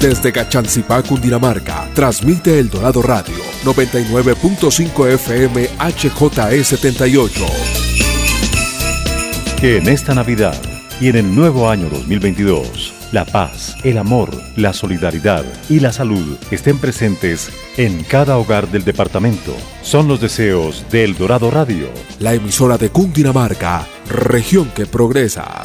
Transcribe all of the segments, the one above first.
Desde Cachancipá, Cundinamarca, transmite El Dorado Radio, 99.5 FM HJE78. Que en esta Navidad y en el nuevo año 2022, la paz, el amor, la solidaridad y la salud estén presentes en cada hogar del departamento. Son los deseos de El Dorado Radio, la emisora de Cundinamarca, región que progresa.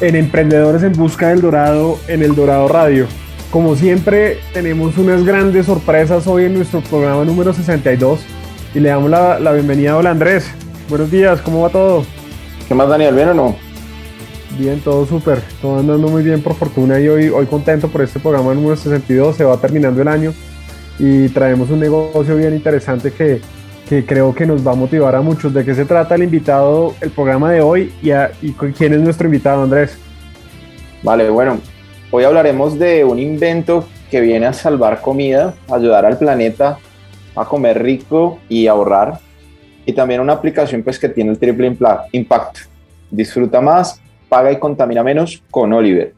en Emprendedores en Busca del Dorado en el Dorado Radio. Como siempre, tenemos unas grandes sorpresas hoy en nuestro programa número 62 y le damos la, bienvenida a Hola Andrés. Buenos días, ¿cómo va todo? ¿Qué más, Daniel? ¿Bien o no? Bien, todo súper, todo andando muy bien por fortuna y hoy, hoy contento por este programa número 62, se va terminando el año y traemos un negocio bien interesante que, que creo que nos va a motivar a muchos. ¿De qué se trata el invitado, el programa de hoy y, y quién es nuestro invitado, Andrés? Vale, bueno, hoy hablaremos de un invento que viene a salvar comida, ayudar al planeta a comer rico y ahorrar. Y también una aplicación pues que tiene el triple impacto. Disfruta más, paga y contamina menos con Oliver.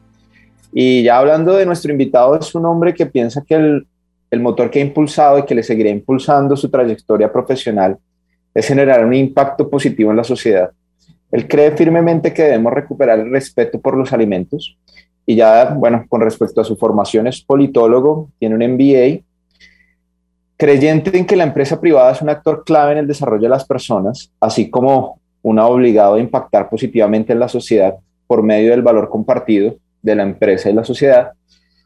Y ya hablando de nuestro invitado, es un hombre que piensa que el el motor que ha impulsado y que le seguirá impulsando su trayectoria profesional es generar un impacto positivo en la sociedad. Él cree firmemente que debemos recuperar el respeto por los alimentos y ya, bueno, con respecto a su formación es politólogo, tiene un MBA, creyente en que la empresa privada es un actor clave en el desarrollo de las personas, así como una obligado a impactar positivamente en la sociedad por medio del valor compartido de la empresa y la sociedad.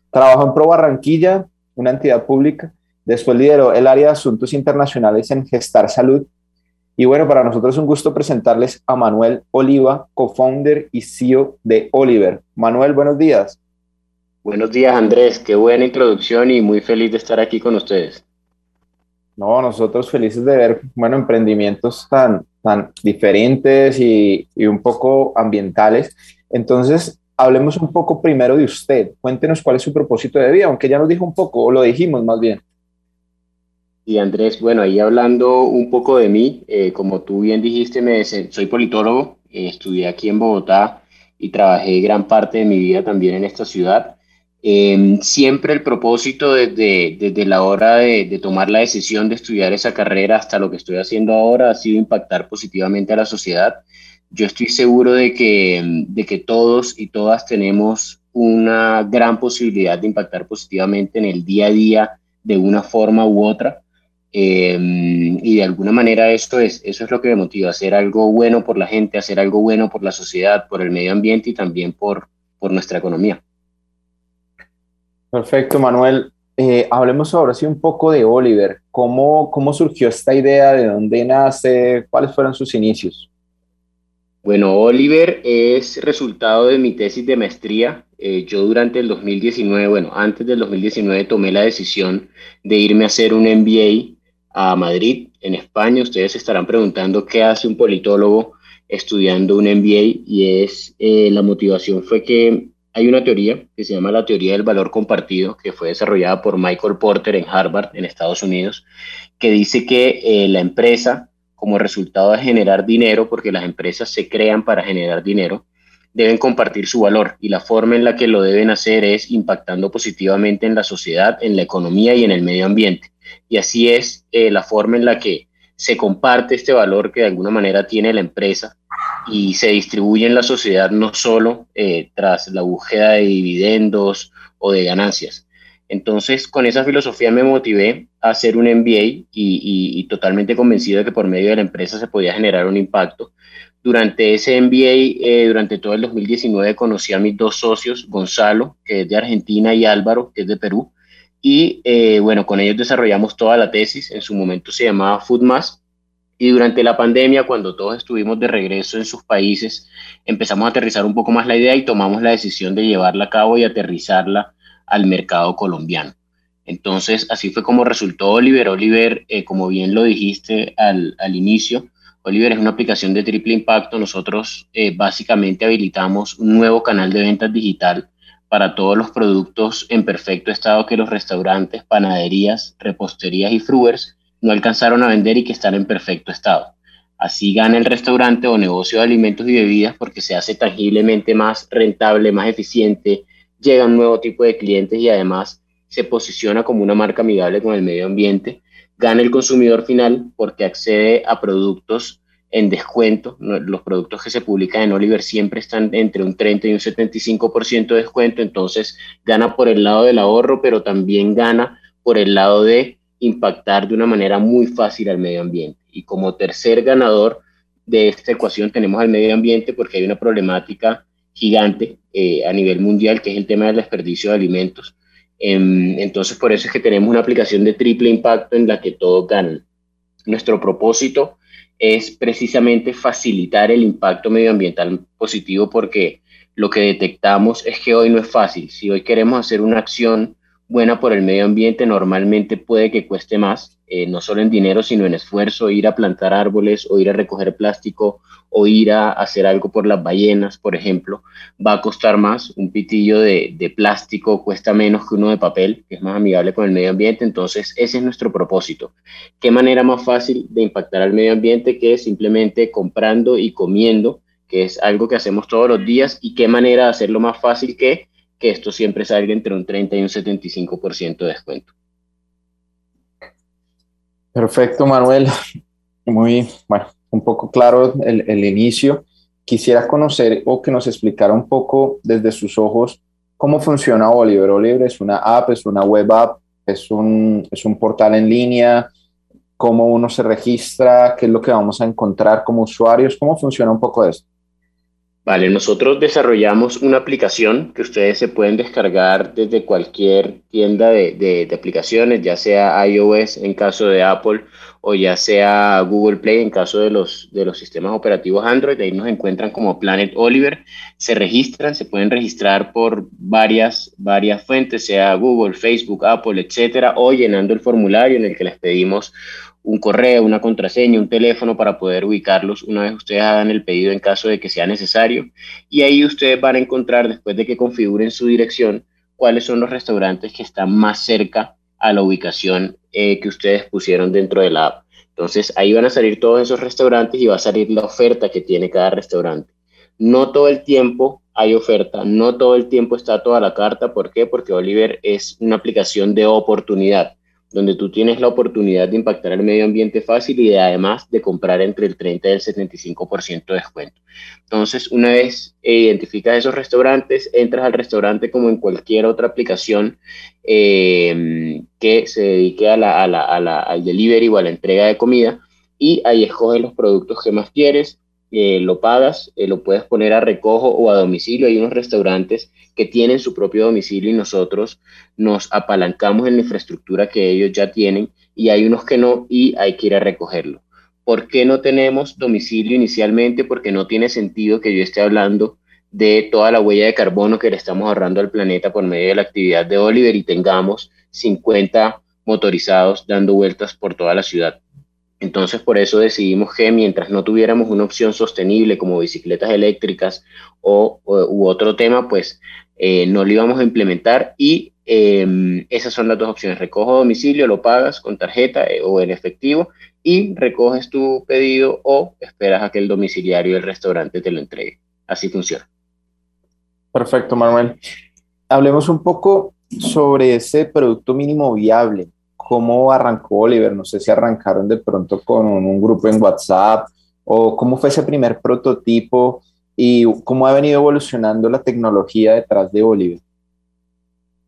Trabaja en Pro Barranquilla, una entidad pública. Después lideró el área de asuntos internacionales en Gestar Salud. Y bueno, para nosotros es un gusto presentarles a Manuel Oliva, co-founder y CEO de Oliver. Manuel, buenos días. Buenos días, Andrés. Qué buena introducción y muy feliz de estar aquí con ustedes. No, nosotros felices de ver, bueno, emprendimientos tan, tan diferentes y, y un poco ambientales. Entonces, hablemos un poco primero de usted. Cuéntenos cuál es su propósito de vida, aunque ya nos dijo un poco, o lo dijimos más bien. Y Andrés, bueno, ahí hablando un poco de mí, eh, como tú bien dijiste, me, soy politólogo, eh, estudié aquí en Bogotá y trabajé gran parte de mi vida también en esta ciudad. Em, siempre el propósito desde, desde la hora de, tomar la decisión de estudiar esa carrera hasta lo que estoy haciendo ahora ha sido impactar positivamente a la sociedad yo estoy seguro de que, de que todos y todas tenemos una gran posibilidad de impactar positivamente en el día a día de una forma u otra. Em, y de alguna manera esto es, eso es lo que me motiva, hacer algo bueno por la gente, hacer algo bueno por la sociedad, por el medio ambiente y también por, por nuestra economía. Perfecto, Manuel. Eh, hablemos ahora sí un poco de Oliver. ¿Cómo, ¿Cómo surgió esta idea? ¿De dónde nace? ¿Cuáles fueron sus inicios? Bueno, Oliver es resultado de mi tesis de maestría. Eh, yo durante el 2019, bueno, antes del 2019 tomé la decisión de irme a hacer un MBA a Madrid, en España. Ustedes estarán preguntando qué hace un politólogo estudiando un MBA y es eh, la motivación fue que hay una teoría que se llama la teoría del valor compartido, que fue desarrollada por Michael Porter en Harvard, en Estados Unidos, que dice que eh, la empresa como resultado de generar dinero, porque las empresas se crean para generar dinero, deben compartir su valor y la forma en la que lo deben hacer es impactando positivamente en la sociedad, en la economía y en el medio ambiente. Y así es eh, la forma en la que se comparte este valor que de alguna manera tiene la empresa y se distribuye en la sociedad no solo eh, tras la búsqueda de dividendos o de ganancias, entonces, con esa filosofía me motivé a hacer un MBA y, totalmente convencido de que por medio de la empresa se podía generar un impacto. Durante ese MBA, eh, durante todo el 2019, conocí a mis dos socios, Gonzalo, que es de Argentina, y Álvaro, que es de Perú. y eh, bueno, con ellos desarrollamos toda la tesis, en su momento se llamaba Foodmas, y durante la pandemia, cuando todos estuvimos de regreso en sus países, empezamos a aterrizar un poco más la idea y tomamos la decisión de llevarla a cabo y aterrizarla al mercado colombiano. Entonces, así fue como resultó Oliver. Oliver, eh, como bien lo dijiste al, al, inicio, Oliver es una aplicación de triple impacto. Nosotros eh, básicamente habilitamos un nuevo canal de ventas digital para todos los productos en perfecto estado que los restaurantes, panaderías, reposterías y fruers no alcanzaron a vender y que están en perfecto estado. Así gana el restaurante o negocio de alimentos y bebidas porque se hace tangiblemente más rentable, más eficiente, llega un nuevo tipo de clientes y además se posiciona como una marca amigable con el medio ambiente. Gana el consumidor final porque accede a productos en descuento. Los productos que se publican en Oliver siempre están entre un 30 y un 75% de descuento, entonces gana por el lado del ahorro, pero también gana por el lado de impactar de una manera muy fácil al medio ambiente. Y como tercer ganador de esta ecuación tenemos al medio ambiente porque hay una problemática gigante eh, a nivel mundial que es el tema del desperdicio de alimentos. Em, entonces por eso es que tenemos una aplicación de triple impacto en la que todos ganan. Nuestro propósito es precisamente facilitar el impacto medioambiental positivo porque lo que detectamos es que hoy no es fácil. Si hoy queremos hacer una acción buena por el medio ambiente, normalmente puede que cueste más, eh, no solo en dinero, sino en esfuerzo, ir a plantar árboles o ir a recoger plástico o ir a hacer algo por las ballenas, por ejemplo, va a costar más. Un pitillo de, de plástico cuesta menos que uno de papel, que es más amigable con el medio ambiente. Entonces, ese es nuestro propósito. ¿Qué manera más fácil de impactar al medio ambiente que simplemente comprando y comiendo, que es algo que hacemos todos los días? ¿Y qué manera de hacerlo más fácil que que esto siempre salga entre un 30 y un 75% de descuento. Perfecto, Manuel. Muy, bueno, un poco claro el, inicio. Quisiera conocer o que nos explicara un poco desde sus ojos cómo funciona Oliver. Oliver es una app, es una web app, es un, es un portal en línea, cómo uno se registra, qué es lo que vamos a encontrar como usuarios, cómo funciona un poco esto. Vale, nosotros desarrollamos una aplicación que ustedes se pueden descargar desde cualquier tienda de, de, aplicaciones, ya sea iOS en caso de Apple o ya sea Google Play en caso de los, de los sistemas operativos Android. Ahí nos encuentran como Planet Oliver. Se registran, se pueden registrar por varias, varias fuentes, sea Google, Facebook, Apple, etcétera, o llenando el formulario en el que les pedimos un correo, una contraseña, un teléfono para poder ubicarlos una vez ustedes hagan el pedido en caso de que sea necesario. Y ahí ustedes van a encontrar, después de que configuren su dirección, cuáles son los restaurantes que están más cerca a la ubicación eh, que ustedes pusieron dentro de la app. Entonces ahí van a salir todos esos restaurantes y va a salir la oferta que tiene cada restaurante. No todo el tiempo hay oferta, no todo el tiempo está toda la carta. ¿Por qué? Porque Oliver es una aplicación de oportunidad donde tú tienes la oportunidad de impactar el medio ambiente fácil y además de comprar entre el 30 y el 75% de descuento. Entonces, una vez identificas esos restaurantes, entras al restaurante como en cualquier otra aplicación eh, que se dedique a la, al delivery o a la entrega de comida y ahí escoges los productos que más quieres, eh, lo pagas, eh, lo puedes poner a recojo o a domicilio. Hay unos restaurantes que tienen su propio domicilio y nosotros nos apalancamos en la infraestructura que ellos ya tienen y hay unos que no y hay que ir a recogerlo. ¿Por qué no tenemos domicilio inicialmente? Porque no tiene sentido que yo esté hablando de toda la huella de carbono que le estamos ahorrando al planeta por medio de la actividad de Oliver y tengamos 50 motorizados dando vueltas por toda la ciudad. Entonces, por eso decidimos que mientras no tuviéramos una opción sostenible como bicicletas eléctricas o, u otro tema, pues eh, no lo íbamos a implementar y em, esas son las dos opciones. Recojo domicilio, lo pagas con tarjeta eh, o en efectivo y recoges tu pedido o esperas a que el domiciliario del restaurante te lo entregue. Así funciona. Perfecto, Manuel. Hablemos un poco sobre ese producto mínimo viable cómo arrancó Oliver, no sé si arrancaron de pronto con un grupo en WhatsApp o cómo fue ese primer prototipo y cómo ha venido evolucionando la tecnología detrás de Oliver.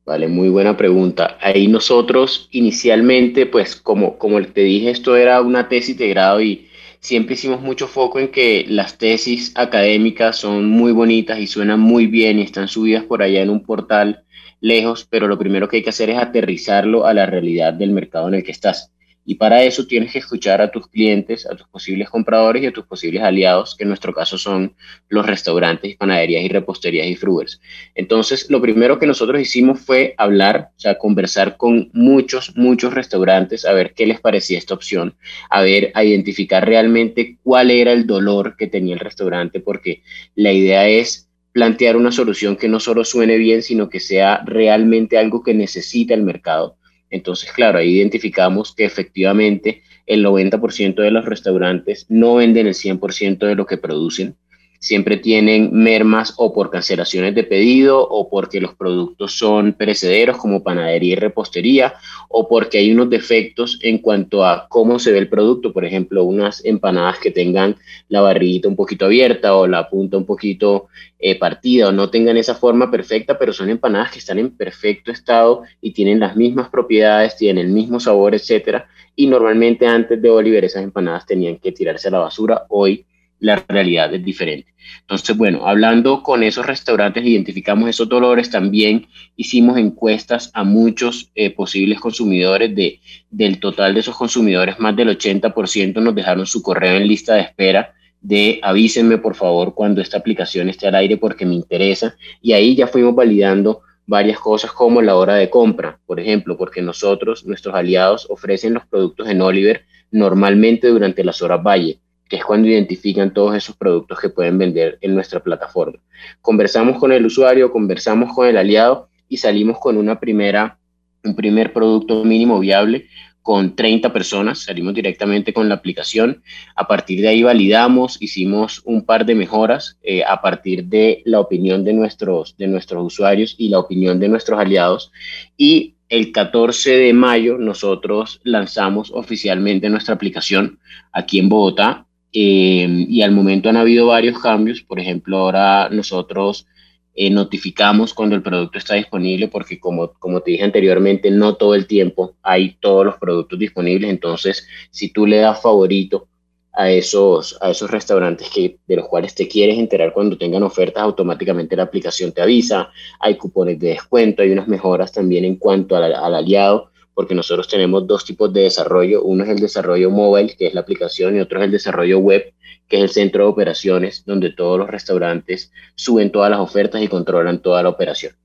Vale, muy buena pregunta. Ahí nosotros inicialmente, pues como, como te dije, esto era una tesis de grado y siempre hicimos mucho foco en que las tesis académicas son muy bonitas y suenan muy bien y están subidas por allá en un portal lejos, pero lo primero que hay que hacer es aterrizarlo a la realidad del mercado en el que estás. Y para eso tienes que escuchar a tus clientes, a tus posibles compradores y a tus posibles aliados, que en nuestro caso son los restaurantes, panaderías y reposterías y fruggers. Entonces, lo primero que nosotros hicimos fue hablar, o sea, conversar con muchos, muchos restaurantes, a ver qué les parecía esta opción, a ver, a identificar realmente cuál era el dolor que tenía el restaurante, porque la idea es plantear una solución que no solo suene bien, sino que sea realmente algo que necesita el mercado. Entonces, claro, ahí identificamos que efectivamente el 90% de los restaurantes no venden el 100% de lo que producen siempre tienen mermas o por cancelaciones de pedido o porque los productos son perecederos como panadería y repostería o porque hay unos defectos en cuanto a cómo se ve el producto, por ejemplo, unas empanadas que tengan la barriguita un poquito abierta o la punta un poquito eh, partida o no tengan esa forma perfecta, pero son empanadas que están en perfecto estado y tienen las mismas propiedades, tienen el mismo sabor, etcétera. Y normalmente antes de Oliver esas empanadas tenían que tirarse a la basura. Hoy la realidad es diferente. Entonces, bueno, hablando con esos restaurantes, identificamos esos dolores, también hicimos encuestas a muchos eh, posibles consumidores, de, del total de esos consumidores, más del 80% nos dejaron su correo en lista de espera de avísenme por favor cuando esta aplicación esté al aire porque me interesa y ahí ya fuimos validando varias cosas como la hora de compra, por ejemplo, porque nosotros, nuestros aliados, ofrecen los productos en Oliver normalmente durante las horas valle que es cuando identifican todos esos productos que pueden vender en nuestra plataforma. Conversamos con el usuario, conversamos con el aliado y salimos con una primera, un primer producto mínimo viable con 30 personas, salimos directamente con la aplicación. A partir de ahí validamos, hicimos un par de mejoras eh, a partir de la opinión de nuestros, de nuestros usuarios y la opinión de nuestros aliados. Y el 14 de mayo nosotros lanzamos oficialmente nuestra aplicación aquí en Bogotá eh, y al momento han habido varios cambios. Por ejemplo, ahora nosotros eh, notificamos cuando el producto está disponible porque como, como te dije anteriormente, no todo el tiempo hay todos los productos disponibles. Entonces, si tú le das favorito a esos, a esos restaurantes que, de los cuales te quieres enterar cuando tengan ofertas, automáticamente la aplicación te avisa. Hay cupones de descuento, hay unas mejoras también en cuanto al aliado porque nosotros tenemos dos tipos de desarrollo. Uno es el desarrollo móvil, que es la aplicación, y otro es el desarrollo web, que es el centro de operaciones, donde todos los restaurantes suben todas las ofertas y controlan toda la operación.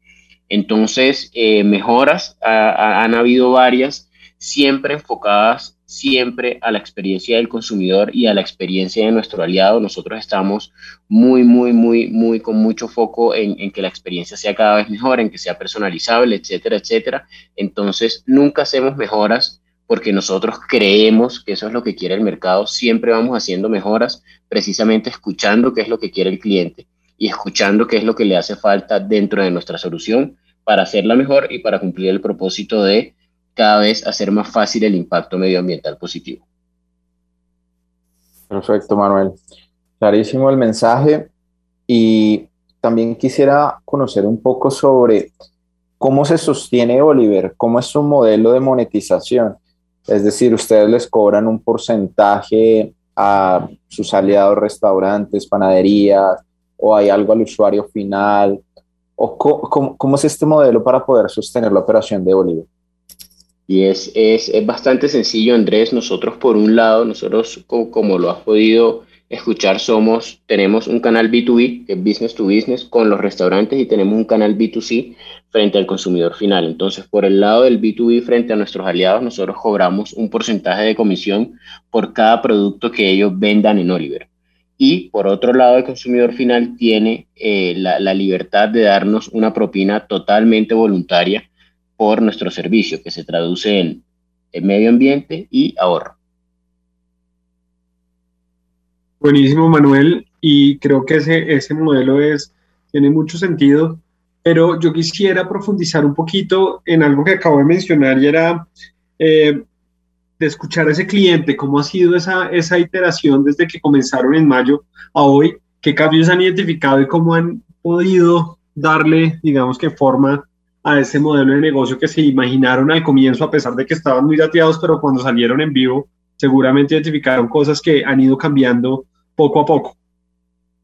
Entonces, eh, mejoras han habido varias, siempre enfocadas siempre a la experiencia del consumidor y a la experiencia de nuestro aliado. Nosotros estamos muy, muy, muy, muy con mucho foco en, que la experiencia sea cada vez mejor, en que sea personalizable, etcétera, etcétera. Entonces, nunca hacemos mejoras porque nosotros creemos que eso es lo que quiere el mercado. Siempre vamos haciendo mejoras, precisamente escuchando qué es lo que quiere el cliente y escuchando qué es lo que le hace falta dentro de nuestra solución para hacerla mejor y para cumplir el propósito de cada vez hacer más fácil el impacto medioambiental positivo. Perfecto, Manuel. Clarísimo el mensaje y también quisiera conocer un poco sobre cómo se sostiene Oliver, cómo es su modelo de monetización. Es decir, ustedes les cobran un porcentaje a sus aliados restaurantes, panaderías, o hay algo al usuario final, o cómo, cómo es este modelo para poder sostener la operación de Oliver. Y es, es, es, bastante sencillo, Andrés. Nosotros, por un lado, nosotros, como, lo has podido escuchar, somos, tenemos un canal B2B, que es Business to Business, con los restaurantes y tenemos un canal B2C frente al consumidor final. Entonces, por el lado del B2B frente a nuestros aliados, nosotros cobramos un porcentaje de comisión por cada producto que ellos vendan en Oliver. Y por otro lado, el consumidor final tiene eh, la, la libertad de darnos una propina totalmente voluntaria por nuestro servicio, que se traduce en, medio ambiente y ahorro. Buenísimo, Manuel, y creo que ese, ese modelo es, tiene mucho sentido, pero yo quisiera profundizar un poquito en algo que acabo de mencionar y era eh, de escuchar a ese cliente, cómo ha sido esa, esa iteración desde que comenzaron en mayo a hoy, qué cambios han identificado y cómo han podido darle, digamos que forma a ese modelo de negocio que se imaginaron al comienzo, a pesar de que estaban muy dateados, pero cuando salieron en vivo, seguramente identificaron cosas que han ido cambiando poco a poco.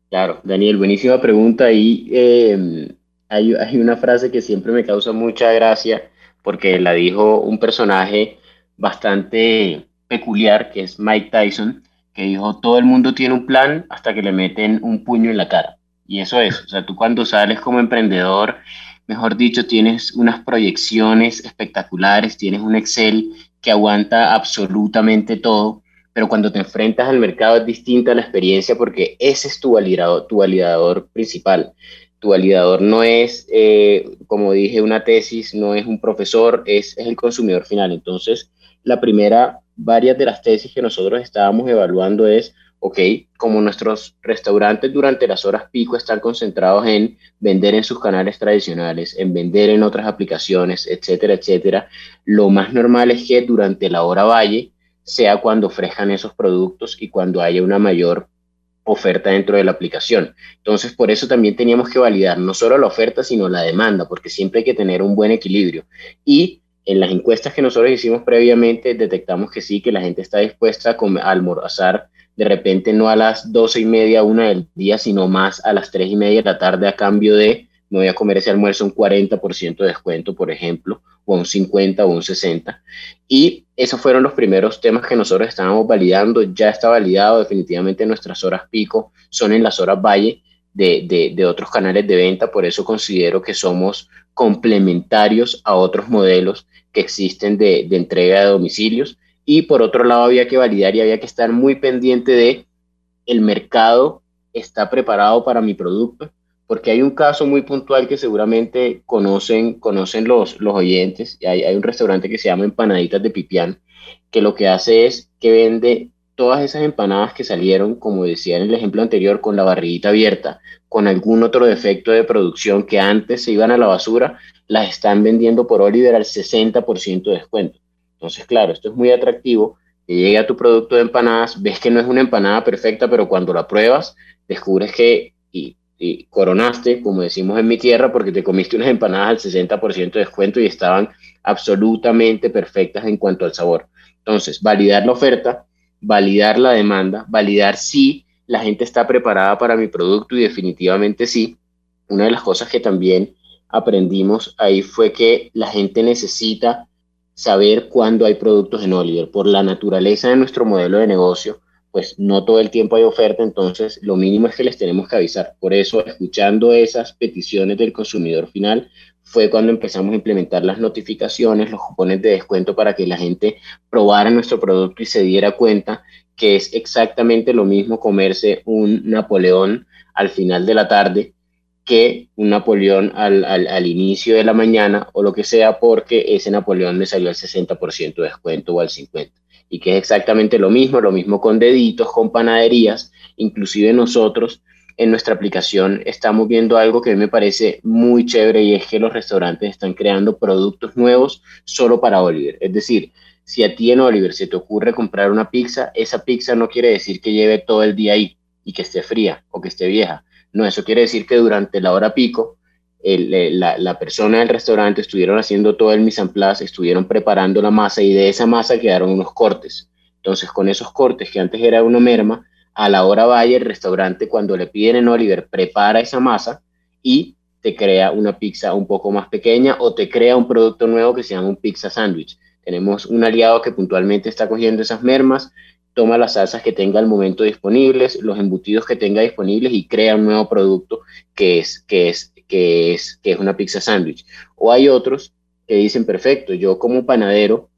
Claro, Daniel, buenísima pregunta. Y em, hay, hay una frase que siempre me causa mucha gracia porque la dijo un personaje bastante peculiar, que es Mike Tyson, que dijo, todo el mundo tiene un plan hasta que le meten un puño en la cara. Y eso es, o sea, tú cuando sales como emprendedor, mejor dicho, tienes unas proyecciones espectaculares, tienes un Excel que aguanta absolutamente todo, pero cuando te enfrentas al mercado es distinta la experiencia porque ese es tu validador, tu validador principal. Tu validador no es, eh, como dije, una tesis, no es un profesor, es, es el consumidor final. Entonces, la primera, varias de las tesis que nosotros estábamos evaluando es, ok, como nuestros restaurantes durante las horas pico están concentrados en vender en sus canales tradicionales, en vender en otras aplicaciones, etcétera, etcétera, lo más normal es que durante la hora valle sea cuando ofrezcan esos productos y cuando haya una mayor oferta dentro de la aplicación. Entonces, por eso también teníamos que validar no solo la oferta, sino la demanda, porque siempre hay que tener un buen equilibrio. Y en las encuestas que nosotros hicimos previamente, detectamos que sí, que la gente está dispuesta a, almorzar de repente no a las doce y media, una del día, sino más a las tres y media de la tarde a cambio de me voy a comer ese almuerzo un 40% de descuento, por ejemplo, o un 50 o un 60. Y esos fueron los primeros temas que nosotros estábamos validando. Ya está validado definitivamente nuestras horas pico, son en las horas valle de, de otros canales de venta, por eso considero que somos complementarios a otros modelos que existen de, de entrega de domicilios. Y por otro lado, había que validar y había que estar muy pendiente de el mercado está preparado para mi producto, porque hay un caso muy puntual que seguramente conocen, conocen los, los oyentes. Hay, hay un restaurante que se llama Empanaditas de Pipián, que lo que hace es que vende todas esas empanadas que salieron, como decía en el ejemplo anterior, con la barriguita abierta, con algún otro defecto de producción que antes se iban a la basura, las están vendiendo por Oliver al 60% de descuento. Entonces, claro, esto es muy atractivo, que llegue a tu producto de empanadas, ves que no es una empanada perfecta, pero cuando la pruebas, descubres que y, coronaste, como decimos en mi tierra, porque te comiste unas empanadas al 60% de descuento y estaban absolutamente perfectas en cuanto al sabor. Entonces, validar la oferta, validar la demanda, validar si la gente está preparada para mi producto y definitivamente sí. Una de las cosas que también aprendimos ahí fue que la gente necesita saber cuándo hay productos en Oliver. Por la naturaleza de nuestro modelo de negocio, pues no todo el tiempo hay oferta, entonces lo mínimo es que les tenemos que avisar. Por eso, escuchando esas peticiones del consumidor final, fue cuando empezamos a implementar las notificaciones, los cupones de descuento para que la gente probara nuestro producto y se diera cuenta que es exactamente lo mismo comerse un Napoleón al final de la tarde que un Napoleón al, al, inicio de la mañana o lo que sea, porque ese Napoleón me salió al 60% de descuento o al 50%. Y que es exactamente lo mismo, lo mismo con deditos, con panaderías, inclusive nosotros en nuestra aplicación estamos viendo algo que me parece muy chévere y es que los restaurantes están creando productos nuevos solo para Oliver. Es decir, si a ti en Oliver se te ocurre comprar una pizza, esa pizza no quiere decir que lleve todo el día ahí y que esté fría o que esté vieja no, eso quiere decir que durante la hora pico, la, persona del restaurante estuvieron haciendo todo el mise en estuvieron preparando la masa y de esa masa quedaron unos cortes. Entonces, con esos cortes que antes era una merma, a la hora vaya el restaurante cuando le piden en Oliver prepara esa masa y te crea una pizza un poco más pequeña o te crea un producto nuevo que se llama un pizza sándwich. Tenemos un aliado que puntualmente está cogiendo esas mermas, toma las salsas que tenga al momento disponibles, los embutidos que tenga disponibles y crea un nuevo producto que es, que es, que es, que es una pizza sándwich. O hay otros que dicen, perfecto, yo como panadero,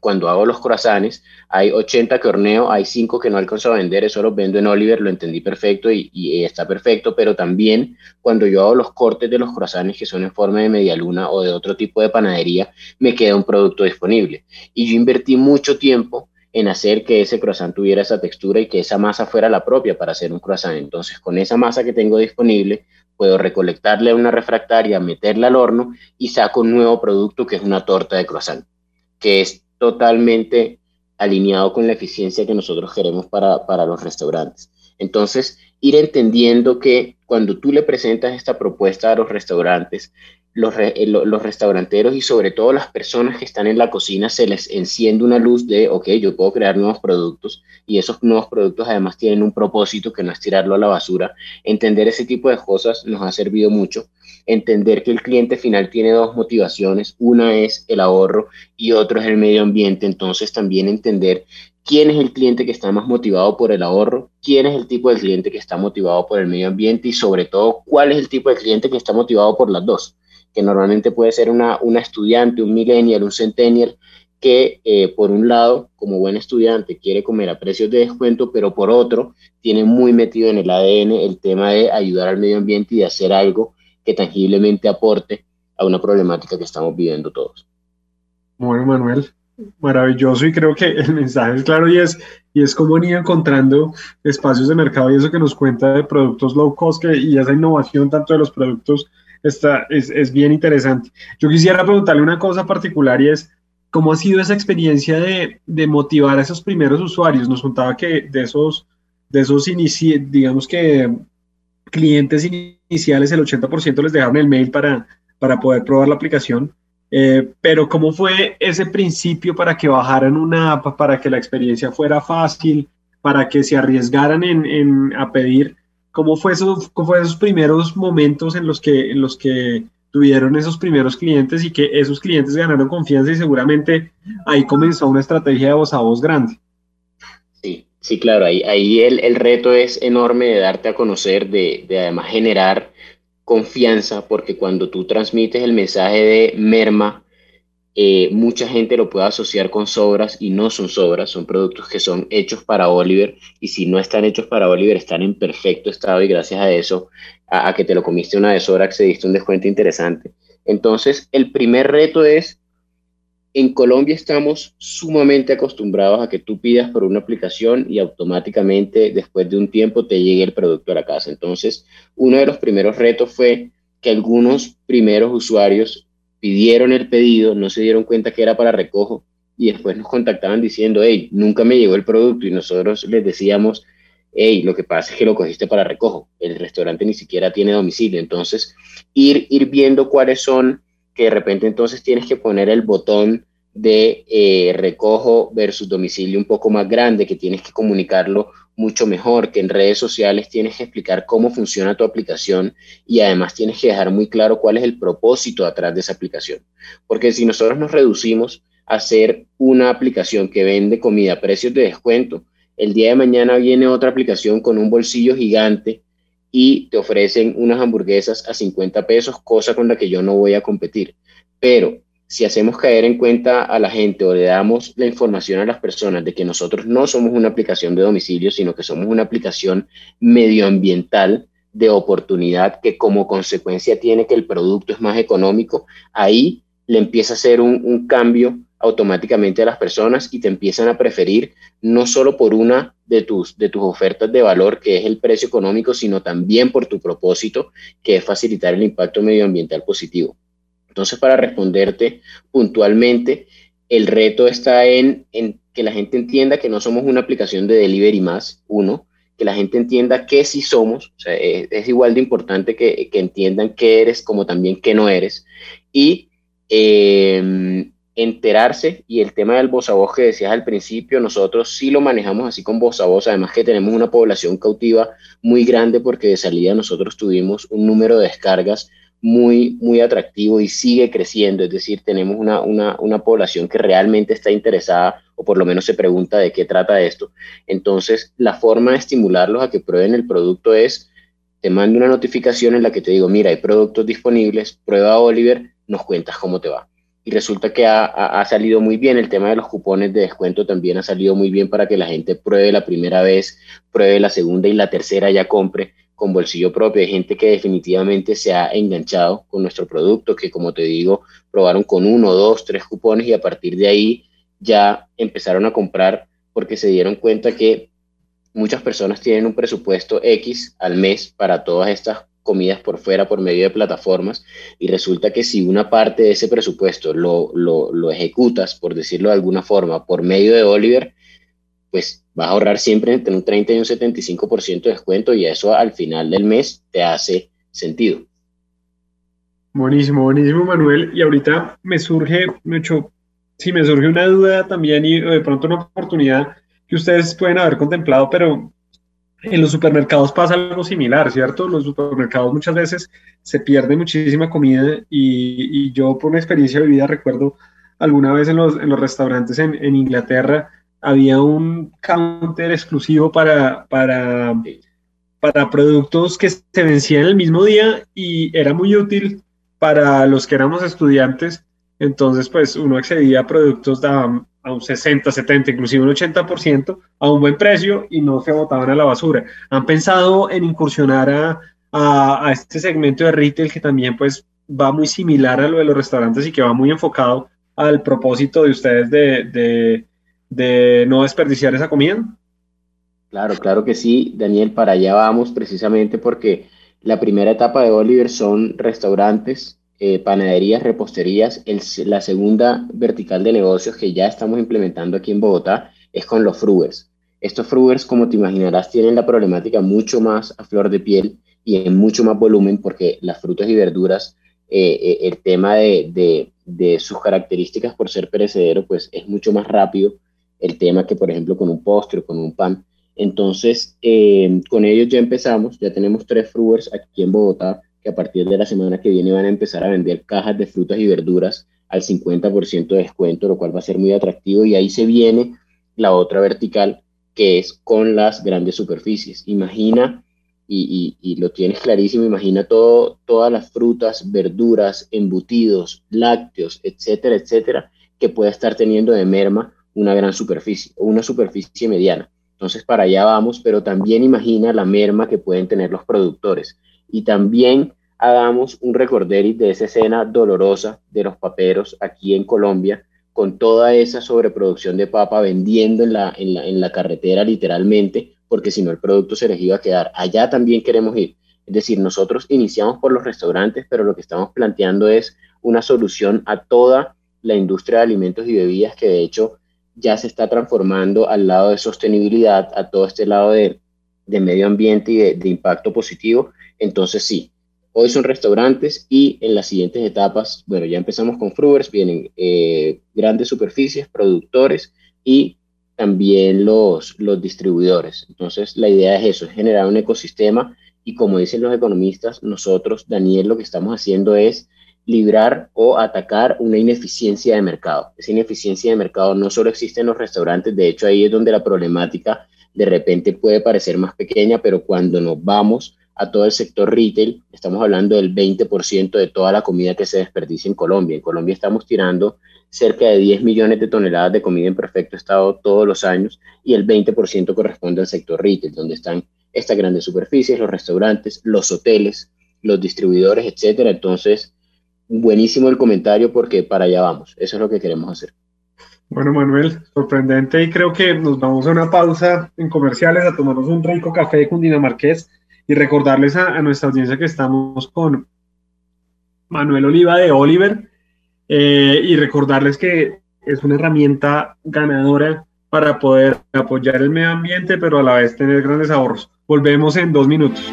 cuando hago los croissants, hay 80 que horneo, hay 5 que no alcanzo a vender, eso los vendo en Oliver, lo entendí perfecto y, está perfecto, pero también cuando yo hago los cortes de los croissants que son en forma de media luna o de otro tipo de panadería, me queda un producto disponible. Y yo invertí mucho tiempo en hacer que ese croissant tuviera esa textura y que esa masa fuera la propia para hacer un croissant. Entonces, con esa masa que tengo disponible, puedo recolectarle una refractaria, meterla al horno y saco un nuevo producto que es una torta de croissant, que es totalmente alineado con la eficiencia que nosotros queremos para, para los restaurantes. Entonces, ir entendiendo que cuando tú le presentas esta propuesta a los restaurantes, eh, los, restauranteros y sobre todo las personas que están en la cocina se les enciende una luz de, ok, yo puedo crear nuevos productos y esos nuevos productos además tienen un propósito que no es tirarlo a la basura. Entender ese tipo de cosas nos ha servido mucho. Entender que el cliente final tiene dos motivaciones, una es el ahorro y otro es el medio ambiente. Entonces también entender quién es el cliente que está más motivado por el ahorro, quién es el tipo de cliente que está motivado por el medio ambiente y sobre todo cuál es el tipo de cliente que está motivado por las dos que normalmente puede ser una, una estudiante, un millennial, un centennial, que eh, por un lado, como buen estudiante, quiere comer a precios de descuento, pero por otro, tiene muy metido en el ADN el tema de ayudar al medio ambiente y de hacer algo que tangiblemente aporte a una problemática que estamos viviendo todos. Bueno, Manuel, maravilloso y creo que el mensaje es claro y es, y es cómo ir encontrando espacios de mercado y eso que nos cuenta de productos low cost y esa innovación tanto de los productos está, es, es, bien interesante. Yo quisiera preguntarle una cosa particular y es, ¿cómo ha sido esa experiencia de, de motivar a esos primeros usuarios? Nos contaba que de esos, de esos digamos que clientes iniciales, el 80% les dejaron el mail para, para poder probar la aplicación. Eh, pero ¿cómo fue ese principio para que bajaran una app, para que la experiencia fuera fácil, para que se arriesgaran en, en a pedir? ¿Cómo fue, eso, cómo fue esos primeros momentos en los, que, en los que tuvieron esos primeros clientes y que esos clientes ganaron confianza y seguramente ahí comenzó una estrategia de voz a voz grande? Sí, sí, claro, ahí, ahí el, el reto es enorme de darte a conocer, de además generar confianza, porque cuando tú transmites el mensaje de merma, eh, mucha gente lo puede asociar con sobras y no son sobras, son productos que son hechos para Oliver y si no están hechos para Oliver están en perfecto estado y gracias a eso, a, que te lo comiste una de sobra, accediste a un descuento interesante. Entonces, el primer reto es, en Colombia estamos sumamente acostumbrados a que tú pidas por una aplicación y automáticamente después de un tiempo te llegue el producto a la casa. Entonces, uno de los primeros retos fue que algunos primeros usuarios pidieron el pedido, no se dieron cuenta que era para recojo y después nos contactaban diciendo, hey, nunca me llegó el producto y nosotros les decíamos, hey, lo que pasa es que lo cogiste para recojo, el restaurante ni siquiera tiene domicilio, entonces ir, ir viendo cuáles son, que de repente entonces tienes que poner el botón de eh, recojo versus domicilio un poco más grande, que tienes que comunicarlo mucho mejor, que en redes sociales tienes que explicar cómo funciona tu aplicación y además tienes que dejar muy claro cuál es el propósito atrás de esa aplicación. Porque si nosotros nos reducimos a hacer una aplicación que vende comida a precios de descuento, el día de mañana viene otra aplicación con un bolsillo gigante y te ofrecen unas hamburguesas a 50 pesos, cosa con la que yo no voy a competir. Pero si hacemos caer en cuenta a la gente o le damos la información a las personas de que nosotros no somos una aplicación de domicilio, sino que somos una aplicación medioambiental de oportunidad que como consecuencia tiene que el producto es más económico, ahí le empieza a hacer un, cambio automáticamente a las personas y te empiezan a preferir no solo por una de tus, de tus ofertas de valor, que es el precio económico, sino también por tu propósito, que es facilitar el impacto medioambiental positivo. Entonces, para responderte puntualmente, el reto está en, que la gente entienda que no somos una aplicación de delivery más, uno, que la gente entienda que sí somos, o sea, es, igual de importante que, entiendan qué eres como también qué no eres, y em, enterarse, y el tema del voz a voz que decías al principio, nosotros sí lo manejamos así con voz a voz, además que tenemos una población cautiva muy grande porque de salida nosotros tuvimos un número de descargas muy, muy atractivo y sigue creciendo, es decir, tenemos una, una, una, población que realmente está interesada o por lo menos se pregunta de qué trata esto. Entonces, la forma de estimularlos a que prueben el producto es, te mando una notificación en la que te digo, mira, hay productos disponibles, prueba Oliver, nos cuentas cómo te va. Y resulta que ha, ha, salido muy bien, el tema de los cupones de descuento también ha salido muy bien para que la gente pruebe la primera vez, pruebe la segunda y la tercera ya compre con bolsillo propio, hay gente que definitivamente se ha enganchado con nuestro producto, que como te digo, probaron con uno, dos, tres cupones y a partir de ahí ya empezaron a comprar porque se dieron cuenta que muchas personas tienen un presupuesto X al mes para todas estas comidas por fuera por medio de plataformas y resulta que si una parte de ese presupuesto lo, lo, lo ejecutas, por decirlo de alguna forma, por medio de Oliver, pues vas a ahorrar siempre entre un 30 y un 75% de descuento y eso al final del mes te hace sentido. Buenísimo, buenísimo, Manuel. Y ahorita me surge, mucho, sí, me surge una duda también y de pronto una oportunidad que ustedes pueden haber contemplado, pero en los supermercados pasa algo similar, ¿cierto? Los supermercados muchas veces se pierde muchísima comida y, yo por una experiencia de vida recuerdo alguna vez en los, en los restaurantes en, Inglaterra había un counter exclusivo para, para, para productos que se vencían el mismo día y era muy útil para los que éramos estudiantes. Entonces, pues uno accedía a productos a, a un 60, 70, inclusive un 80% a un buen precio y no se botaban a la basura. ¿Han pensado en incursionar a, a, este segmento de retail que también pues va muy similar a lo de los restaurantes y que va muy enfocado al propósito de ustedes de, de, de no desperdiciar esa comida? Claro, claro que sí, Daniel, para allá vamos precisamente porque la primera etapa de Oliver son restaurantes, eh, panaderías, reposterías. la segunda vertical de negocios que ya estamos implementando aquí en Bogotá es con los fruers. Estos fruers, como te imaginarás, tienen la problemática mucho más a flor de piel y en mucho más volumen porque las frutas y verduras, eh, eh, el tema de, de, sus características por ser perecedero, pues es mucho más rápido el tema que, por ejemplo, con un postre o con un pan. Entonces, con ellos ya empezamos, ya tenemos tres fruers aquí en Bogotá que a partir de la semana que viene van a empezar a vender cajas de frutas y verduras al 50% de descuento, lo cual va a ser muy atractivo. Y ahí se viene la otra vertical, que es con las grandes superficies. Imagina, y, lo tienes clarísimo, imagina todo, todas las frutas, verduras, embutidos, lácteos, etcétera, etcétera, que pueda estar teniendo de merma una gran superficie o una superficie mediana. Entonces, para allá vamos, pero también imagina la merma que pueden tener los productores. Y también hagamos un recorderis de esa escena dolorosa de los paperos aquí en Colombia, con toda esa sobreproducción de papa vendiendo en la, en la, en la carretera literalmente, porque si no el producto se les iba a quedar. Allá también queremos ir. Es decir, nosotros iniciamos por los restaurantes, pero lo que estamos planteando es una solución a toda la industria de alimentos y bebidas que de hecho ya se está transformando al lado de sostenibilidad, a todo este lado de, de medio ambiente y de, impacto positivo. Entonces sí, Hoy son restaurantes y en las siguientes etapas, bueno, ya empezamos con Fruers, vienen eh, grandes superficies, productores y también los, los distribuidores. Entonces, la idea es eso, es generar un ecosistema y como dicen los economistas, nosotros, Daniel, lo que estamos haciendo es librar o atacar una ineficiencia de mercado. Esa ineficiencia de mercado no solo existe en los restaurantes, de hecho ahí es donde la problemática de repente puede parecer más pequeña, pero cuando nos vamos a todo el sector retail, estamos hablando del 20% de toda la comida que se desperdicia en Colombia. En Colombia estamos tirando cerca de 10 millones de toneladas de comida en perfecto estado todos los años y el 20% corresponde al sector retail, donde están estas grandes superficies, los restaurantes, los hoteles, los distribuidores, etcétera. Entonces, buenísimo el comentario porque para allá vamos. Eso es lo que queremos hacer. Bueno, Manuel, sorprendente y creo que nos vamos a una pausa en comerciales a tomarnos un rico café con Dinamarqués y recordarles a, nuestra audiencia que estamos con Manuel Oliva de Oliver eh, y recordarles que es una herramienta ganadora para poder apoyar el medio ambiente, pero a la vez tener grandes ahorros. Volvemos en dos minutos.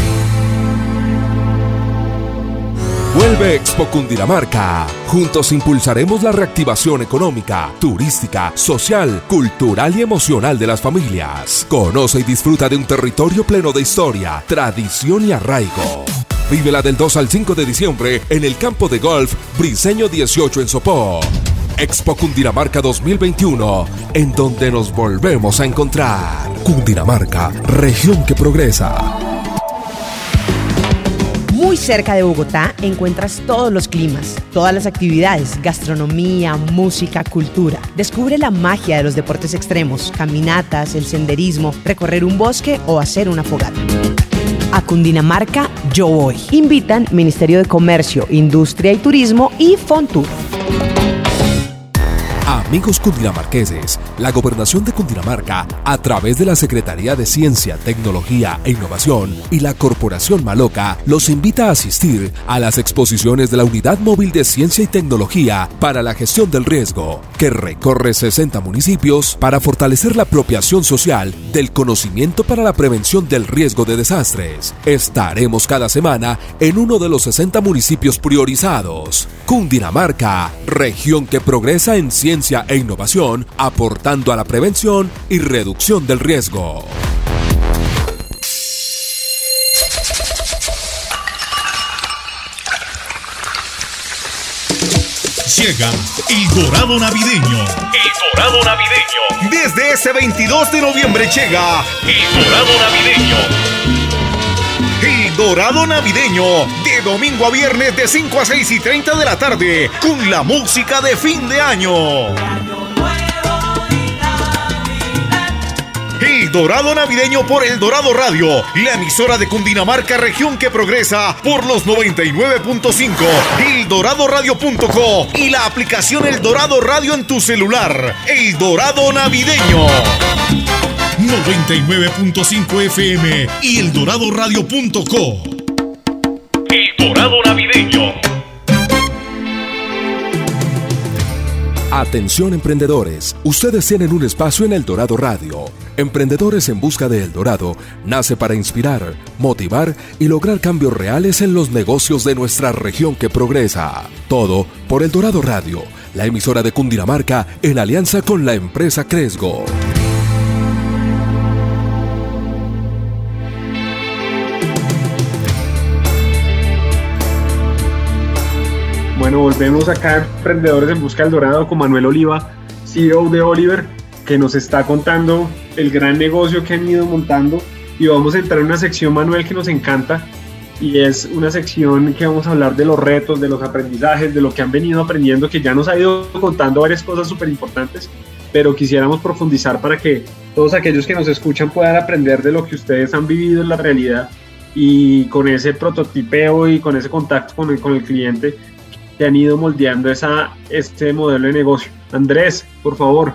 Vuelve Expo Cundinamarca. Juntos impulsaremos la reactivación económica, turística, social, cultural y emocional de las familias. Conoce y disfruta de un territorio pleno de historia, tradición y arraigo. Vívela del 2 al 5 de diciembre en el campo de golf Briseño 18 en Sopó. Expo Cundinamarca 2021, en donde nos volvemos a encontrar. Cundinamarca, región que progresa. Muy cerca de Bogotá encuentras todos los climas, todas las actividades, gastronomía, música, cultura. Descubre la magia de los deportes extremos, caminatas, el senderismo, recorrer un bosque o hacer una fogata. A Cundinamarca yo voy. Invitan Ministerio de Comercio, Industria y Turismo y Fontur. Amigos cundinamarqueses, la Gobernación de Cundinamarca, a través de la Secretaría de Ciencia, Tecnología e Innovación y la Corporación Maloca, los invita a asistir a las exposiciones de la Unidad Móvil de Ciencia y Tecnología para la Gestión del Riesgo, que recorre 60 municipios para fortalecer la apropiación social del conocimiento para la prevención del riesgo de desastres. Estaremos cada semana en uno de los 60 municipios priorizados. Cundinamarca, región que progresa en ciencia ciencia e innovación, aportando a la prevención y reducción del riesgo. Llega el Dorado Navideño. El Dorado Navideño. Desde ese 22 de noviembre llega el Dorado Navideño Dorado Navideño, de domingo a viernes de 5 a 6 y 30 de la tarde, con la música de fin de año. El Dorado Navideño por El Dorado Radio, la emisora de Cundinamarca, región que progresa por los 99.5, eldoradoradio.co y la aplicación El Dorado Radio en tu celular. El Dorado Navideño. 99.5 FM y eldoradoradio.co. El Dorado Navideño. Atención emprendedores, ustedes tienen un espacio en El Dorado Radio. Emprendedores en Busca de El Dorado nace para inspirar, motivar y lograr cambios reales en los negocios de nuestra región que progresa. Todo por El Dorado Radio, la emisora de Cundinamarca en alianza con la empresa Cresgo. Volvemos acá Emprendedores en Busca del Dorado con Manuel Oliva, CEO de Oliver, que nos está contando el gran negocio que han ido montando. Y vamos a entrar en una sección, Manuel, que nos encanta. Y es una sección que vamos a hablar de los retos, de los aprendizajes, de lo que han venido aprendiendo, que ya nos ha ido contando varias cosas súper importantes, pero quisiéramos profundizar para que todos aquellos que nos escuchan puedan aprender de lo que ustedes han vivido en la realidad y con ese prototipeo y con ese contacto con el, con el cliente han ido moldeando esa, este modelo de negocio. Andrés, por favor.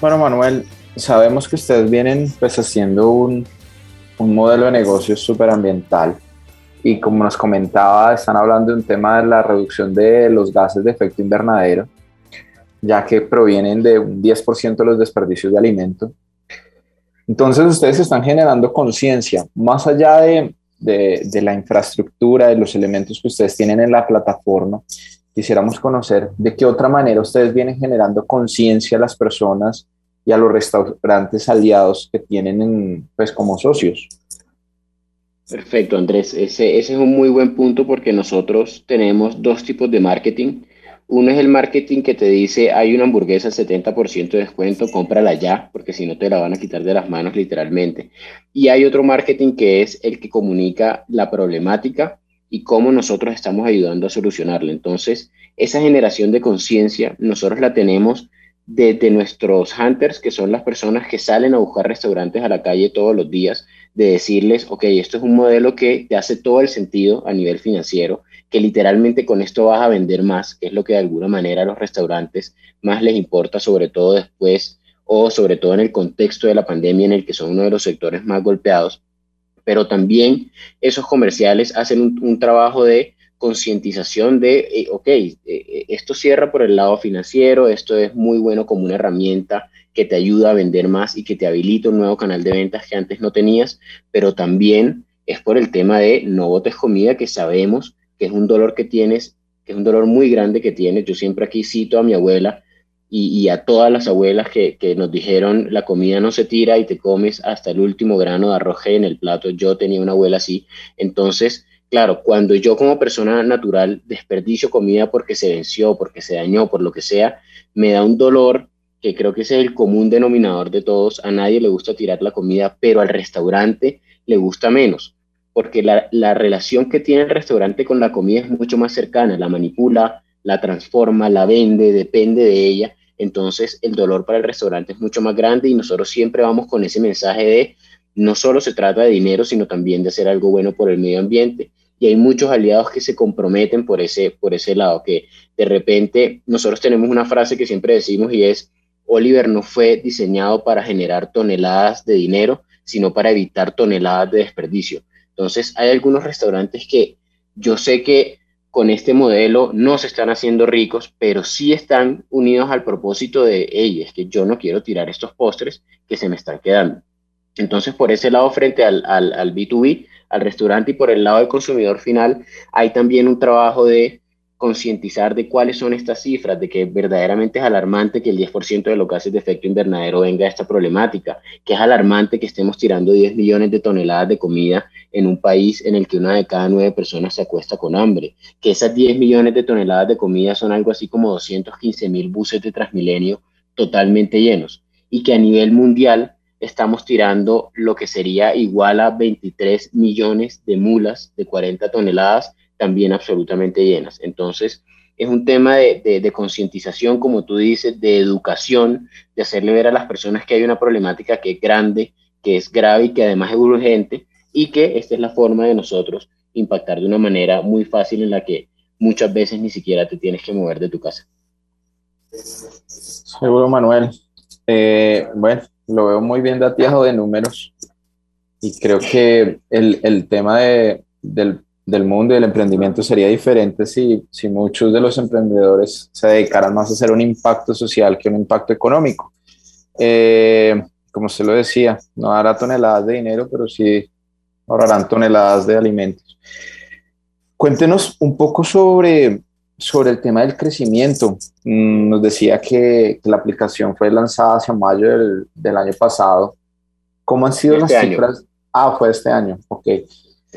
Bueno, Manuel, sabemos que ustedes vienen pues haciendo un, un modelo de negocio súper ambiental y como nos comentaba, están hablando de un tema de la reducción de los gases de efecto invernadero, ya que provienen de un 10% de los desperdicios de alimento. Entonces ustedes están generando conciencia, más allá de, de, la infraestructura, de los elementos que ustedes tienen en la plataforma, quisiéramos conocer de qué otra manera ustedes vienen generando conciencia a las personas y a los restaurantes aliados que tienen pues como socios. Perfecto, Andrés. Ese es un muy buen punto porque nosotros tenemos dos tipos de marketing. Uno es el marketing que te dice hay una hamburguesa al 70% de descuento, cómprala ya, porque si no te la van a quitar de las manos literalmente. Y hay otro marketing que es el que comunica la problemática y cómo nosotros estamos ayudando a solucionarla. Entonces, esa generación de conciencia nosotros la tenemos desde nuestros hunters, que son las personas que salen a buscar restaurantes a la calle todos los días, de decirles, ok, esto es un modelo que te hace todo el sentido a nivel financiero, que literalmente con esto vas a vender más, que es lo que de alguna manera a los restaurantes más les importa, sobre todo después o sobre todo en el contexto de la pandemia en el que son uno de los sectores más golpeados. Pero también esos comerciales hacen un, trabajo de concientización de, eh, ok, eh, eh, esto cierra por el lado financiero, esto es muy bueno como una herramienta que te ayuda a vender más y que te habilita un nuevo canal de ventas que antes no tenías, pero también es por el tema de no botes comida que sabemos que es un dolor que tienes, que es un dolor muy grande que tienes. Yo siempre aquí cito a mi abuela y, a todas las abuelas que, nos dijeron la comida no se tira y te comes hasta el último grano de arroz en el plato. Yo tenía una abuela así. Entonces, claro, cuando yo como persona natural desperdicio comida porque se venció, porque se dañó, por lo que sea, me da un dolor que creo que es el común denominador de todos. A nadie le gusta tirar la comida, pero al restaurante le gusta menos porque la, relación que tiene el restaurante con la comida es mucho más cercana, la manipula, la transforma, la vende, depende de ella, entonces el dolor para el restaurante es mucho más grande y nosotros siempre vamos con ese mensaje de no solo se trata de dinero, sino también de hacer algo bueno por el medio ambiente. y hay muchos aliados que se comprometen por ese, por ese lado, que de repente nosotros tenemos una frase que siempre decimos y es, Oliver no fue diseñado para generar toneladas de dinero, sino para evitar toneladas de desperdicio. Entonces, hay algunos restaurantes que yo sé que con este modelo no se están haciendo ricos, pero sí están unidos al propósito de, ellos, que yo no quiero tirar estos postres que se me están quedando. Entonces, por ese lado, frente al, al, al B2B, al restaurante y por el lado del consumidor final, hay también un trabajo de concientizar de cuáles son estas cifras, de que verdaderamente es alarmante que el 10% de los gases de efecto invernadero venga a esta problemática, que es alarmante que estemos tirando 10 millones de toneladas de comida en un país en el que una de cada nueve personas se acuesta con hambre, que esas 10 millones de toneladas de comida son algo así como 215 mil buses de Transmilenio totalmente llenos, y que a nivel mundial estamos tirando lo que sería igual a 23 millones de mulas de 40 toneladas también absolutamente llenas. Entonces, es un tema de, concientización, como tú dices, de educación, de hacerle ver a las personas que hay una problemática que es grande, que es grave y que además es urgente y que esta es la forma de nosotros impactar de una manera muy fácil en la que muchas veces ni siquiera te tienes que mover de tu casa. Seguro, Manuel. Eh, bueno, lo veo muy bien dateado de números y creo que el, el tema de, del del mundo y del emprendimiento sería diferente si, si muchos de los emprendedores se dedicaran más a hacer un impacto social que un impacto económico. Eh, como se lo decía, no hará toneladas de dinero, pero sí ahorrarán toneladas de alimentos. Cuéntenos un poco sobre, sobre el tema del crecimiento. Mm, nos decía que, la aplicación fue lanzada hacia mayo del, del año pasado. ¿Cómo han sido este las cifras? Ah, fue este año, ok.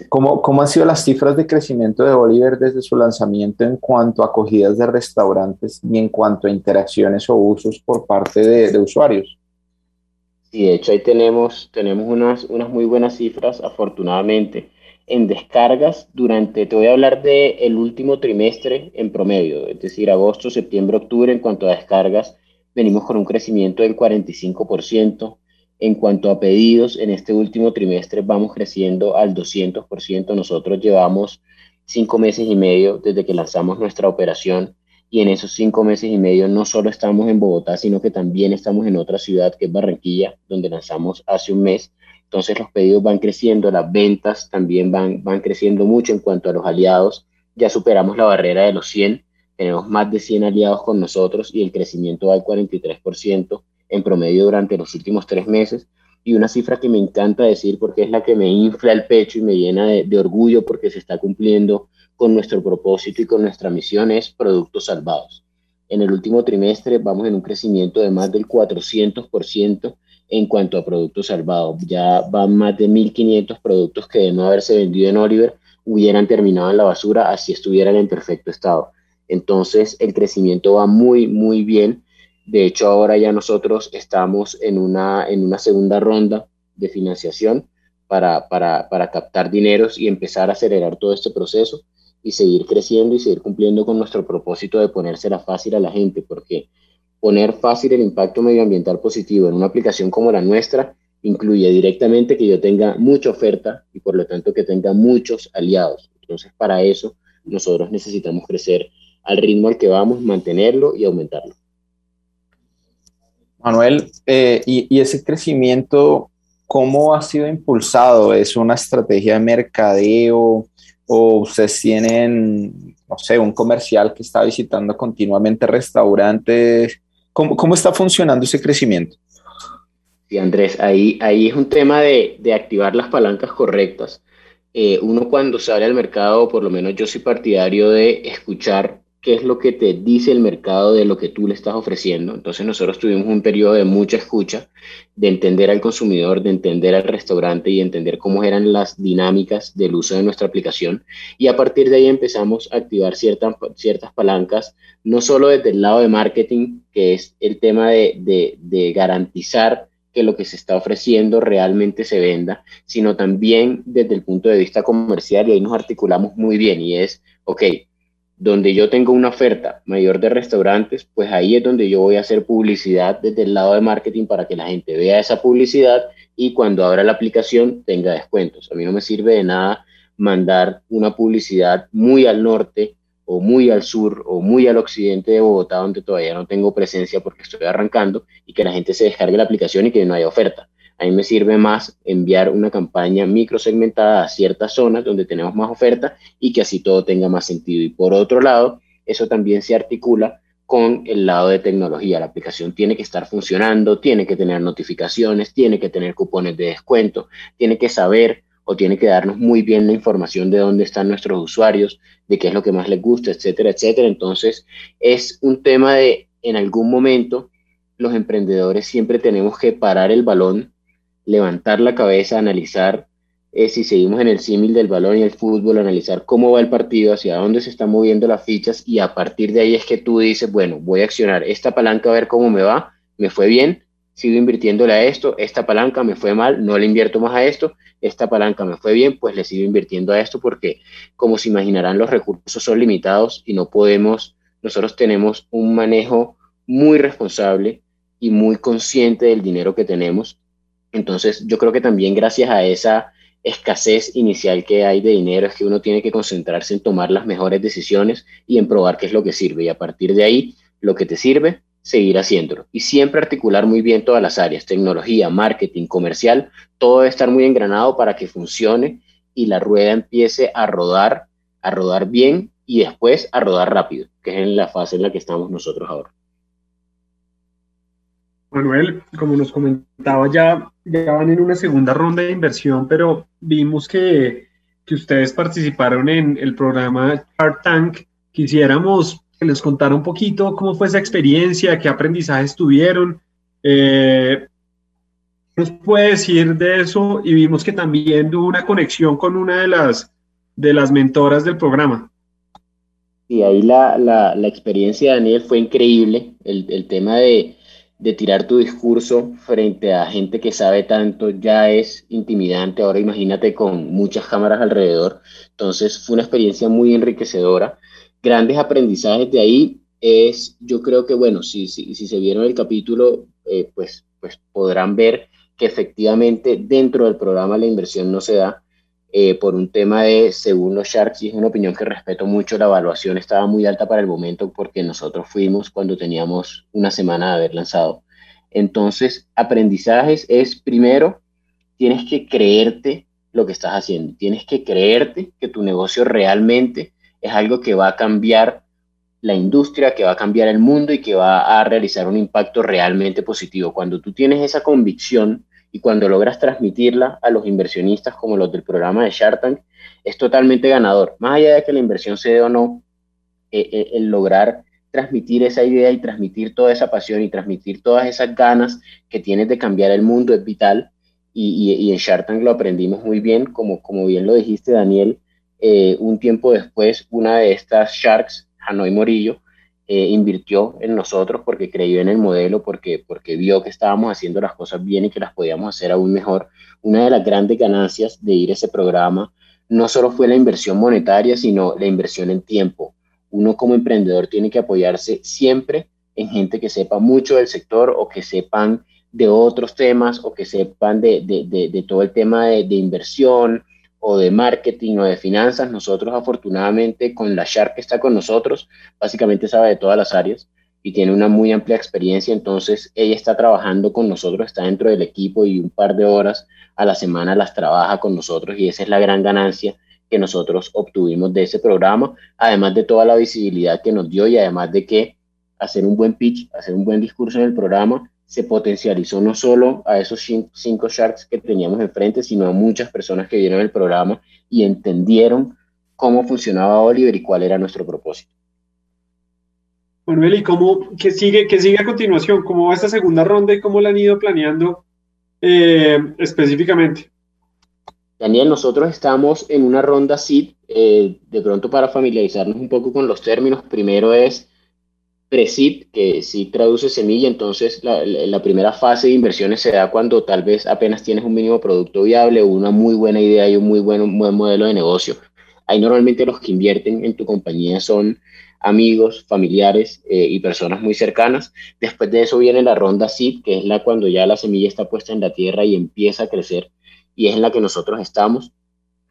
¿Cómo, ¿Cómo, han sido las cifras de crecimiento de Oliver desde su lanzamiento en cuanto a acogidas de restaurantes y en cuanto a interacciones o usos por parte de, usuarios? Sí, de hecho ahí tenemos, tenemos unas, unas muy buenas cifras, afortunadamente. En descargas, durante, te voy a hablar del el último trimestre en promedio, es decir, agosto, septiembre, octubre, en cuanto a descargas, venimos con un crecimiento del 45%. En cuanto a pedidos, en este último trimestre vamos creciendo al 200%. Nosotros llevamos cinco meses y medio desde que lanzamos nuestra operación y en esos cinco meses y medio no solo estamos en Bogotá, sino que también estamos en otra ciudad que es Barranquilla, donde lanzamos hace un mes. Entonces los pedidos van creciendo, las ventas también van, van creciendo mucho en cuanto a los aliados. Ya superamos la barrera de los 100, tenemos más de 100 aliados con nosotros y el crecimiento va al 43% en promedio durante los últimos tres meses. Y una cifra que me encanta decir porque es la que me infla el pecho y me llena de, orgullo porque se está cumpliendo con nuestro propósito y con nuestra misión es productos salvados. En el último trimestre vamos en un crecimiento de más del 400% en cuanto a productos salvados. Ya van más de 1.500 productos que de no haberse vendido en Oliver hubieran terminado en la basura así estuvieran en perfecto estado. Entonces el crecimiento va muy, muy bien de hecho, ahora ya nosotros estamos en una, en una segunda ronda de financiación para, para, para captar dineros y empezar a acelerar todo este proceso y seguir creciendo y seguir cumpliendo con nuestro propósito de ponérsela fácil a la gente, porque poner fácil el impacto medioambiental positivo en una aplicación como la nuestra incluye directamente que yo tenga mucha oferta y por lo tanto que tenga muchos aliados. Entonces, para eso nosotros necesitamos crecer al ritmo al que vamos, mantenerlo y aumentarlo. Manuel, eh, y, ese crecimiento, ¿cómo ha sido impulsado? ¿Es una estrategia de mercadeo o ustedes tienen, no sé, un comercial que está visitando continuamente restaurantes? ¿Cómo, cómo está funcionando ese crecimiento? Sí, Andrés, ahí, ahí es un tema de, de activar las palancas correctas. Eh, uno cuando sale al mercado, por lo menos yo soy partidario de escuchar qué es lo que te dice el mercado de lo que tú le estás ofreciendo. Entonces nosotros tuvimos un periodo de mucha escucha, de entender al consumidor, de entender al restaurante y entender cómo eran las dinámicas del uso de nuestra aplicación. Y a partir de ahí empezamos a activar ciertas, ciertas palancas, no solo desde el lado de marketing, que es el tema de, de, de garantizar que lo que se está ofreciendo realmente se venda, sino también desde el punto de vista comercial y ahí nos articulamos muy bien y es, ok, donde yo tengo una oferta mayor de restaurantes, pues ahí es donde yo voy a hacer publicidad desde el lado de marketing para que la gente vea esa publicidad y cuando abra la aplicación tenga descuentos. A mí no me sirve de nada mandar una publicidad muy al norte o muy al sur o muy al occidente de Bogotá, donde todavía no tengo presencia porque estoy arrancando, y que la gente se descargue la aplicación y que no haya oferta. A mí me sirve más enviar una campaña microsegmentada a ciertas zonas donde tenemos más oferta y que así todo tenga más sentido. Y por otro lado, eso también se articula con el lado de tecnología. La aplicación tiene que estar funcionando, tiene que tener notificaciones, tiene que tener cupones de descuento, tiene que saber o tiene que darnos muy bien la información de dónde están nuestros usuarios, de qué es lo que más les gusta, etcétera, etcétera. Entonces, es un tema de, en algún momento, los emprendedores siempre tenemos que parar el balón, levantar la cabeza, analizar eh, si seguimos en el símil del balón y el fútbol, analizar cómo va el partido, hacia dónde se están moviendo las fichas y a partir de ahí es que tú dices, bueno, voy a accionar esta palanca a ver cómo me va, me fue bien, sigo invirtiéndole a esto, esta palanca me fue mal, no le invierto más a esto, esta palanca me fue bien, pues le sigo invirtiendo a esto porque, como se imaginarán, los recursos son limitados y no podemos, nosotros tenemos un manejo muy responsable y muy consciente del dinero que tenemos. Entonces, yo creo que también gracias a esa escasez inicial que hay de dinero es que uno tiene que concentrarse en tomar las mejores decisiones y en probar qué es lo que sirve. Y a partir de ahí, lo que te sirve, seguir haciéndolo. Y siempre articular muy bien todas las áreas, tecnología, marketing, comercial, todo debe estar muy engranado para que funcione y la rueda empiece a rodar, a rodar bien y después a rodar rápido, que es en la fase en la que estamos nosotros ahora. Manuel, como nos comentaba, ya, ya van en una segunda ronda de inversión, pero vimos que, que ustedes participaron en el programa Shark Tank. Quisiéramos que les contara un poquito cómo fue esa experiencia, qué aprendizajes tuvieron. Eh, nos puede decir de eso? Y vimos que también tuvo una conexión con una de las, de las mentoras del programa. Y ahí la, la, la experiencia Daniel fue increíble. El, el tema de, de tirar tu discurso frente a gente que sabe tanto ya es intimidante. Ahora imagínate con muchas cámaras alrededor. Entonces fue una experiencia muy enriquecedora. Grandes aprendizajes de ahí es, yo creo que, bueno, si, si, si se vieron el capítulo, eh, pues, pues podrán ver que efectivamente dentro del programa la inversión no se da eh, por un tema de, según los Sharks, y es una opinión que respeto mucho, la evaluación estaba muy alta para el momento porque nosotros fuimos cuando teníamos una semana de haber lanzado. Entonces, aprendizajes es primero, tienes que creerte lo que estás haciendo, tienes que creerte que tu negocio realmente es algo que va a cambiar la industria, que va a cambiar el mundo y que va a realizar un impacto realmente positivo. Cuando tú tienes esa convicción, y cuando logras transmitirla a los inversionistas como los del programa de Shark Tank, es totalmente ganador. Más allá de que la inversión se dé o no, eh, eh, el lograr transmitir esa idea y transmitir toda esa pasión y transmitir todas esas ganas que tienes de cambiar el mundo es vital. Y, en Shark Tank lo aprendimos muy bien, como, como bien lo dijiste, Daniel. Eh, un tiempo después, una de estas Sharks, Hanoi Morillo, eh, invirtió en nosotros porque creyó en el modelo, porque, porque vio que estábamos haciendo las cosas bien y que las podíamos hacer aún mejor. Una de las grandes ganancias de ir a ese programa no solo fue la inversión monetaria, sino la inversión en tiempo. Uno como emprendedor tiene que apoyarse siempre en gente que sepa mucho del sector o que sepan de otros temas o que sepan de, de, de, todo el tema de, inversión o de marketing o de finanzas. Nosotros afortunadamente con la Shark que está con nosotros, básicamente sabe de todas las áreas y tiene una muy amplia experiencia, entonces ella está trabajando con nosotros, está dentro del equipo y un par de horas a la semana las trabaja con nosotros y esa es la gran ganancia que nosotros obtuvimos de ese programa, además de toda la visibilidad que nos dio y además de que hacer un buen pitch, hacer un buen discurso en el programa, se potencializó no solo a esos cinco Sharks que teníamos enfrente, sino a muchas personas que vieron el programa y entendieron cómo funcionaba Oliver y cuál era nuestro propósito. Manuel, ¿y cómo, qué sigue, qué sigue a continuación? ¿Cómo va esta segunda ronda y cómo la han ido planeando eh, específicamente? Daniel, nosotros estamos en una ronda SID, eh, de pronto para familiarizarnos un poco con los términos, primero es pre que sí traduce semilla, entonces la, primera fase de inversiones se da cuando tal vez apenas tienes un mínimo producto viable una muy buena idea y un muy buen, buen modelo de negocio. Ahí normalmente los que invierten en tu compañía son amigos, familiares eh, y personas muy cercanas. Después de eso viene la ronda SID, que es la cuando ya la semilla está puesta en la tierra y empieza a crecer, y es en la que nosotros estamos.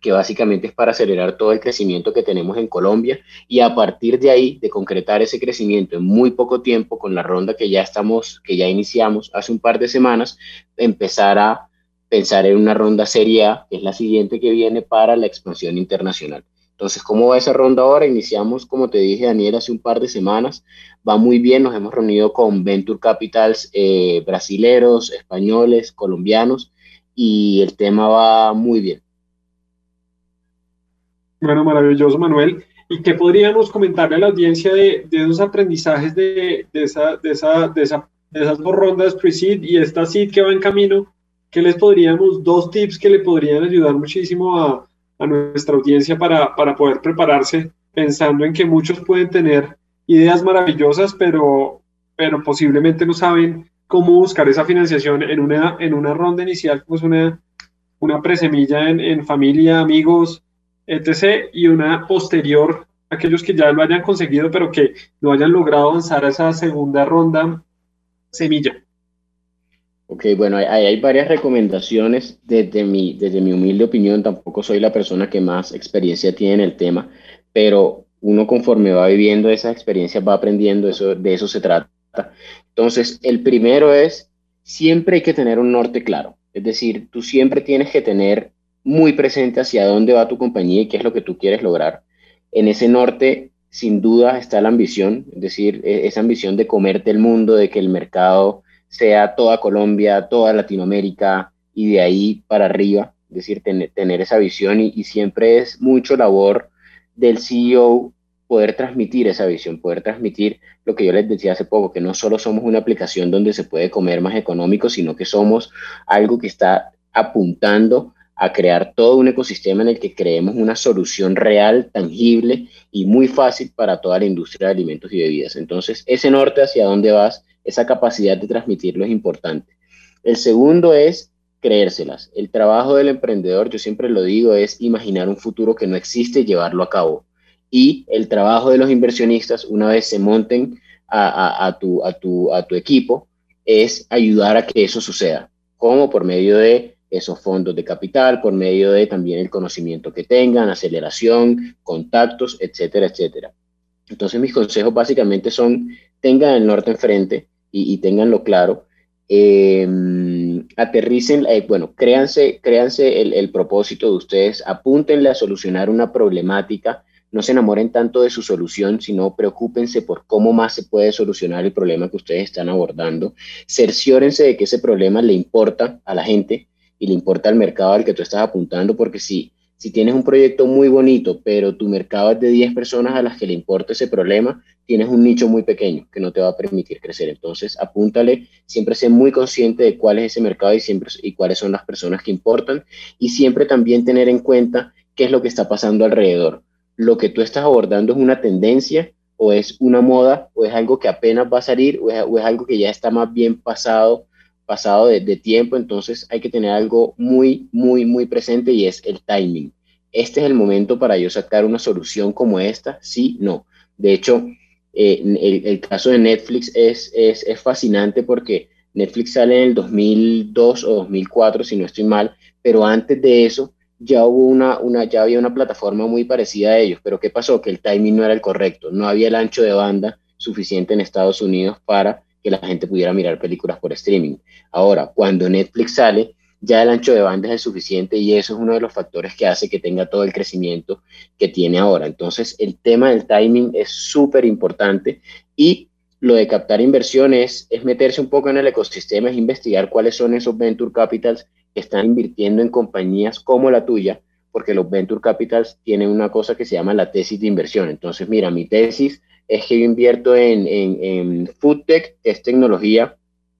Que básicamente es para acelerar todo el crecimiento que tenemos en Colombia y a partir de ahí, de concretar ese crecimiento en muy poco tiempo con la ronda que ya estamos, que ya iniciamos hace un par de semanas, empezar a pensar en una ronda seria, que es la siguiente que viene para la expansión internacional. Entonces, ¿cómo va esa ronda ahora? Iniciamos, como te dije, Daniel, hace un par de semanas. Va muy bien, nos hemos reunido con Venture Capitals eh, brasileros, españoles, colombianos, y el tema va muy bien. Bueno, maravilloso, Manuel. ¿Y qué podríamos comentarle a la audiencia de, de esos aprendizajes de, de, esa, de, esa, de, esa, de esas dos rondas pre-seed y esta seed que va en camino? ¿Qué les podríamos, dos tips que le podrían ayudar muchísimo a, a nuestra audiencia para, para poder prepararse, pensando en que muchos pueden tener ideas maravillosas, pero, pero posiblemente no saben cómo buscar esa financiación en una, en una ronda inicial, pues una, una presemilla en, en familia, amigos, etc. Y una posterior, aquellos que ya lo hayan conseguido, pero que no hayan logrado avanzar a esa segunda ronda semilla. Ok, bueno, hay, hay varias recomendaciones desde mi, desde mi humilde opinión. Tampoco soy la persona que más experiencia tiene en el tema, pero uno conforme va viviendo esas experiencias va aprendiendo, eso, de eso se trata. Entonces, el primero es, siempre hay que tener un norte claro. Es decir, tú siempre tienes que tener muy presente hacia dónde va tu compañía y qué es lo que tú quieres lograr. En ese norte, sin duda, está la ambición, es decir, e-, esa ambición de comerte el mundo, de que el mercado sea toda Colombia, toda Latinoamérica y de ahí para arriba, es decir, tener esa visión y, y siempre es mucho labor del CEO poder transmitir esa visión, poder transmitir lo que yo les decía hace poco, que no solo somos una aplicación donde se puede comer más económico, sino que somos algo que está apuntando a crear todo un ecosistema en el que creemos una solución real, tangible y muy fácil para toda la industria de alimentos y bebidas. Entonces, ese norte hacia dónde vas, esa capacidad de transmitirlo es importante. El segundo es creérselas. El trabajo del emprendedor, yo siempre lo digo, es imaginar un futuro que no existe y llevarlo a cabo. Y el trabajo de los inversionistas, una vez se monten a, tu, a, tu, equipo, es ayudar a que eso suceda. como Por medio de esos fondos de capital por medio de también el conocimiento que tengan, aceleración, contactos, etcétera, etcétera. Entonces mis consejos básicamente son, tengan el norte enfrente y, y tenganlo claro, eh, aterricen, eh, bueno, créanse, créanse el, el, propósito de ustedes, apúntenle a solucionar una problemática, no se enamoren tanto de su solución, sino preocúpense por cómo más se puede solucionar el problema que ustedes están abordando, cerciórense de que ese problema le importa a la gente, y le importa el mercado al que tú estás apuntando, porque si, si tienes un proyecto muy bonito, pero tu mercado es de 10 personas a las que le importa ese problema, tienes un nicho muy pequeño que no te va a permitir crecer. Entonces, apúntale, siempre sé muy consciente de cuál es ese mercado y, siempre, y cuáles son las personas que importan, y siempre también tener en cuenta qué es lo que está pasando alrededor. Lo que tú estás abordando es una tendencia o es una moda o es algo que apenas va a salir o o es algo que ya está más bien pasado pasado de, tiempo, entonces hay que tener algo muy, muy, muy presente y es el timing. Este es el momento para yo sacar una solución como esta, sí, no. De hecho, eh, el, caso de Netflix es, es, es, fascinante porque Netflix sale en el 2002 o 2004, si no estoy mal, pero antes de eso ya hubo una, una, ya había una plataforma muy parecida a ellos, pero ¿qué pasó? Que el timing no era el correcto, no había el ancho de banda suficiente en Estados Unidos para que la gente pudiera mirar películas por streaming. Ahora, cuando Netflix sale, ya el ancho de banda es suficiente y eso es uno de los factores que hace que tenga todo el crecimiento que tiene ahora. Entonces, el tema del timing es súper importante y lo de captar inversiones es meterse un poco en el ecosistema, es investigar cuáles son esos venture capitals que están invirtiendo en compañías como la tuya, porque los venture capitals tienen una cosa que se llama la tesis de inversión. Entonces, mira, mi tesis es que yo invierto en, en, en food tech, es tecnología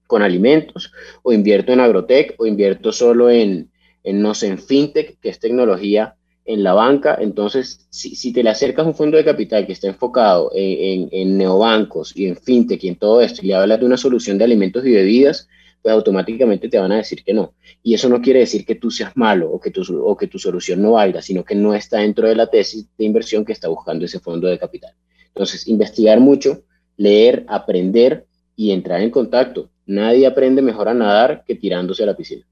con alimentos, o invierto en agrotech, o invierto solo en, en no sé, en fintech, que es tecnología en la banca. Entonces, si, si te le acercas un fondo de capital que está enfocado en, en, en, neobancos y en fintech y en todo esto, y le hablas de una solución de alimentos y bebidas, pues automáticamente te van a decir que no. Y eso no quiere decir que tú seas malo o que tu, o que tu solución no valga, sino que no está dentro de la tesis de inversión que está buscando ese fondo de capital. Entonces, investigar mucho, leer, aprender y entrar en contacto. Nadie aprende mejor a nadar que tirándose a la piscina.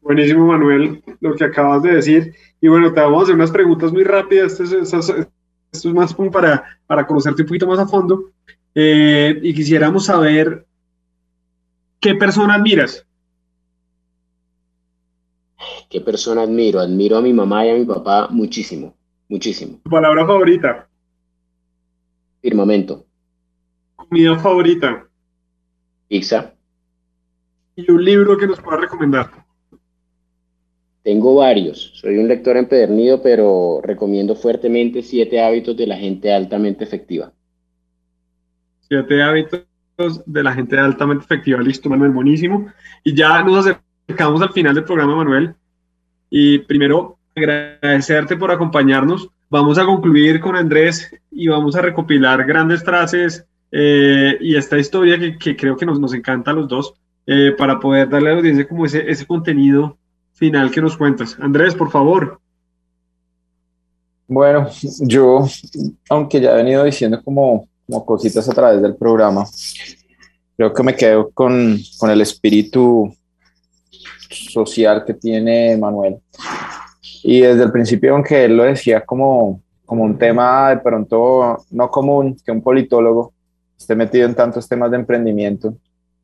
Buenísimo, Manuel, lo que acabas de decir. Y bueno, te vamos a hacer unas preguntas muy rápidas. Esto es, más como para, para conocerte un poquito más a fondo. Eh, y quisiéramos saber qué persona admiras. ¿Qué persona admiro? Admiro a mi mamá y a mi papá muchísimo, muchísimo. ¿Tu palabra favorita? Firmamento. ¿Comida favorita? Pizza. ¿Y un libro que nos puedas recomendar? Tengo varios. Soy un lector empedernido, pero recomiendo fuertemente Siete hábitos de la gente altamente efectiva. Siete hábitos de la gente altamente efectiva. Listo, Manuel, buenísimo. Y ya nos acercamos al final del programa, Manuel. Y primero, agradecerte por acompañarnos. Vamos a concluir con Andrés y vamos a recopilar grandes frases eh, y esta historia que, creo que nos, encanta a los dos eh, para poder darle a la audiencia como ese, ese contenido final que nos cuentas. Andrés, por favor. Bueno, yo, aunque ya he venido diciendo como, como cositas a través del programa, creo que me quedo con, con el espíritu social que tiene Manuel. Y desde el principio, aunque él lo decía como, como un tema de pronto no común, que un politólogo esté metido en tantos temas de emprendimiento,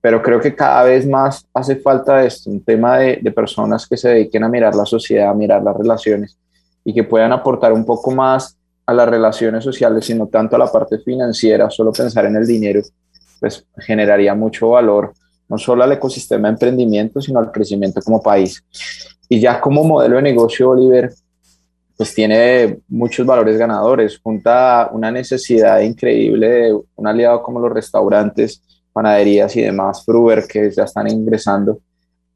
pero creo que cada vez más hace falta esto, un tema de, de, personas que se dediquen a mirar la sociedad, a mirar las relaciones y que puedan aportar un poco más a las relaciones sociales y no tanto a la parte financiera, solo pensar en el dinero, pues generaría mucho valor, no solo al ecosistema de emprendimiento, sino al crecimiento como país. Y ya como modelo de negocio, Oliver, pues tiene muchos valores ganadores, junta una necesidad increíble de un aliado como los restaurantes, panaderías y demás, Fruber, que ya están ingresando,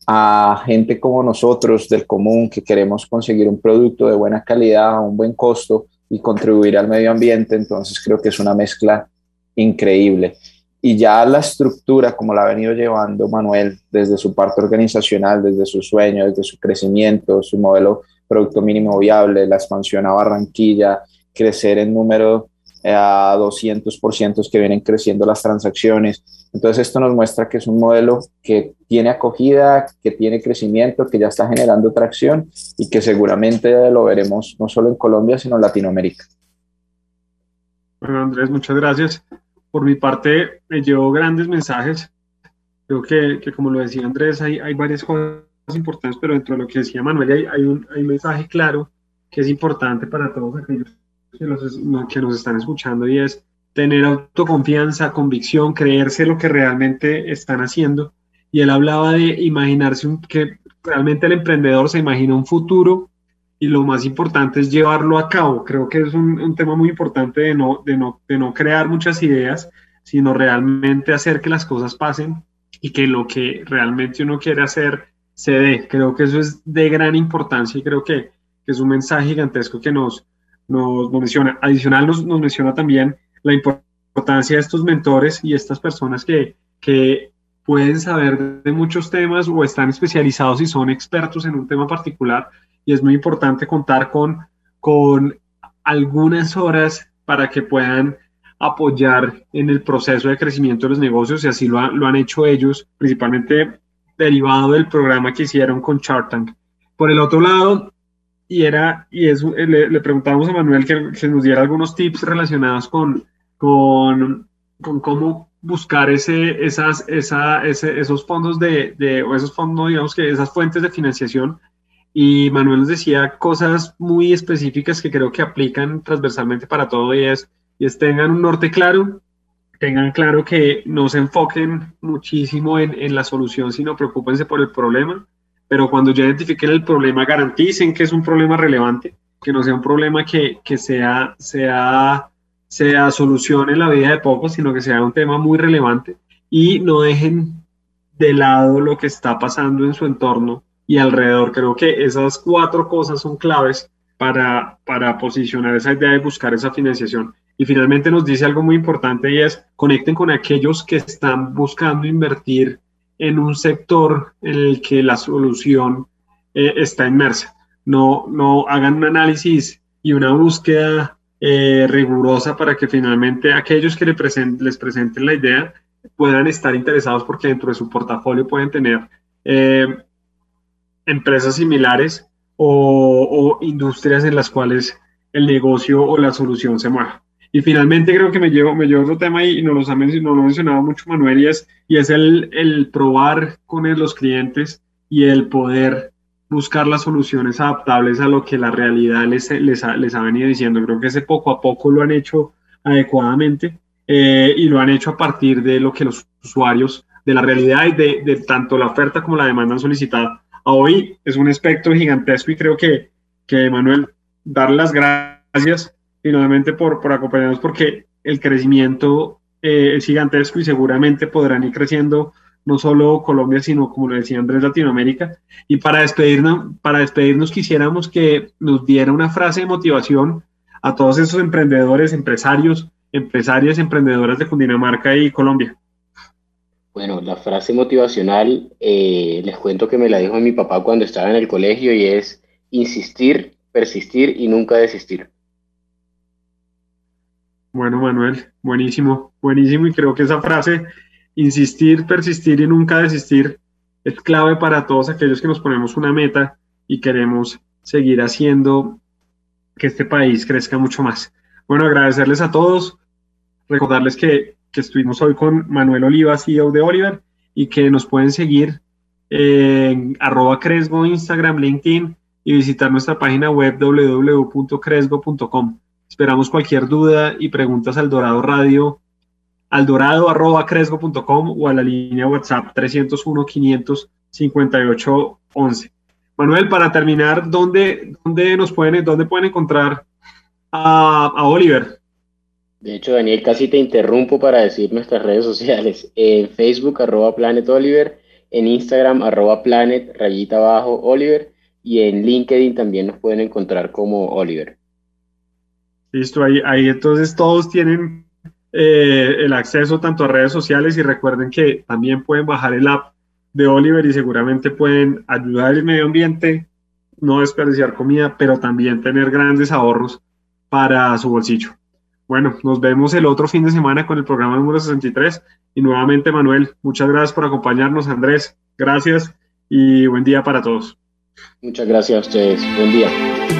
a gente como nosotros del común que queremos conseguir un producto de buena calidad a un buen costo y contribuir al medio ambiente. Entonces creo que es una mezcla increíble. Y ya la estructura, como la ha venido llevando Manuel desde su parte organizacional, desde su sueño, desde su crecimiento, su modelo producto mínimo viable, la expansión a Barranquilla, crecer en número eh, a 200% que vienen creciendo las transacciones. Entonces esto nos muestra que es un modelo que tiene acogida, que tiene crecimiento, que ya está generando tracción y que seguramente lo veremos no solo en Colombia, sino en Latinoamérica. Bueno, Andrés, muchas gracias. Por mi parte, me llevo grandes mensajes. Creo que, que como lo decía Andrés, hay, hay varias cosas importantes, pero dentro de lo que decía Manuel hay, hay, un, hay un mensaje claro que es importante para todos aquellos que, que nos están escuchando y es tener autoconfianza, convicción, creerse lo que realmente están haciendo. Y él hablaba de imaginarse un, que realmente el emprendedor se imagina un futuro y lo más importante es llevarlo a cabo. Creo que es un, un tema muy importante de no, de, no, de no crear muchas ideas, sino realmente hacer que las cosas pasen y que lo que realmente uno quiere hacer se dé. Creo que eso es de gran importancia y creo que, que es un mensaje gigantesco que nos, nos, menciona. Adicional nos, nos, menciona también la importancia de estos mentores y estas personas que, que pueden saber de muchos temas o están especializados y son expertos en un tema particular y es muy importante contar con, con algunas horas para que puedan apoyar en el proceso de crecimiento de los negocios y así lo, lo han hecho ellos, principalmente derivado del programa que hicieron con Chartank. Por el otro lado, y era, y eh, le, le preguntamos a Manuel que, que, nos diera algunos tips relacionados con, con, con cómo buscar ese, esas, esa, ese, esos fondos de, de, o esos fondos, digamos que esas fuentes de financiación. Y Manuel nos decía cosas muy específicas que creo que aplican transversalmente para todo y es, y es tengan un norte claro, tengan claro que no se enfoquen muchísimo en, en, la solución, sino preocupense por el problema, pero cuando ya identifiquen el problema, garanticen que es un problema relevante, que no sea un problema que, que sea, sea, sea solución en la vida de pocos, sino que sea un tema muy relevante y no dejen de lado lo que está pasando en su entorno y alrededor. Creo que esas cuatro cosas son claves para, para posicionar esa idea de buscar esa financiación. Y finalmente nos dice algo muy importante y es conecten con aquellos que están buscando invertir en un sector en el que la solución eh, está inmersa. No, no hagan un análisis y una búsqueda eh, rigurosa para que finalmente aquellos que les presenten, la idea puedan estar interesados porque dentro de su portafolio pueden tener eh, empresas similares o, industrias en las cuales el negocio o la solución se mueva. Y finalmente creo que me llevo, me llevo otro tema y nos, lo ha mencionado, lo mencionaba mucho Manuel y es, y es el, el probar con los clientes y el poder buscar las soluciones adaptables a lo que la realidad les, les, ha, les ha venido diciendo. Creo que ese poco a poco lo han hecho adecuadamente eh, y lo han hecho a partir de lo que los usuarios, de la realidad y de, de tanto la oferta como la demanda han solicitado. A hoy es un espectro gigantesco y creo que, que Manuel, dar las gracias finalmente por, por acompañarnos porque el crecimiento eh, es gigantesco y seguramente podrán ir creciendo no solo Colombia, sino como lo decía Andrés, Latinoamérica. Y para despedirnos, para despedirnos quisiéramos que nos diera una frase de motivación a todos esos emprendedores, empresarios, empresarias, emprendedoras de Cundinamarca y Colombia. Bueno, la frase motivacional, eh, les cuento que me la dijo mi papá cuando estaba en el colegio y es insistir, persistir y nunca desistir. Bueno, Manuel, buenísimo, buenísimo. Y creo que esa frase insistir, persistir y nunca desistir es clave para todos aquellos que nos ponemos una meta y queremos seguir haciendo que este país crezca mucho más. Bueno, agradecerles a todos, recordarles que, estuvimos hoy con Manuel Oliva, CEO de Oliver, y que nos pueden seguir en arroba Cresgo, Instagram, LinkedIn y visitar nuestra página web www.cresgo.com. Esperamos cualquier duda y preguntas al Dorado Radio aldorado.cresgo.com o a la línea WhatsApp 301 558 11. Manuel, para terminar, ¿dónde, dónde nos pueden, dónde pueden encontrar a, Oliver? De hecho, Daniel, casi te interrumpo para decir nuestras redes sociales. En Facebook, arroba Planet Oliver, en Instagram, arroba Planet, rayita abajo, Oliver, y en LinkedIn también nos pueden encontrar como Oliver. Listo, ahí, ahí entonces todos tienen eh, el acceso tanto a redes sociales y recuerden que también pueden bajar el app de Oliver y seguramente pueden ayudar al medio ambiente, no desperdiciar comida, pero también tener grandes ahorros para su bolsillo. Bueno, nos vemos el otro fin de semana con el programa número 63 y nuevamente Manuel, muchas gracias por acompañarnos, Andrés, gracias y buen día para todos. Muchas gracias a ustedes, buen día.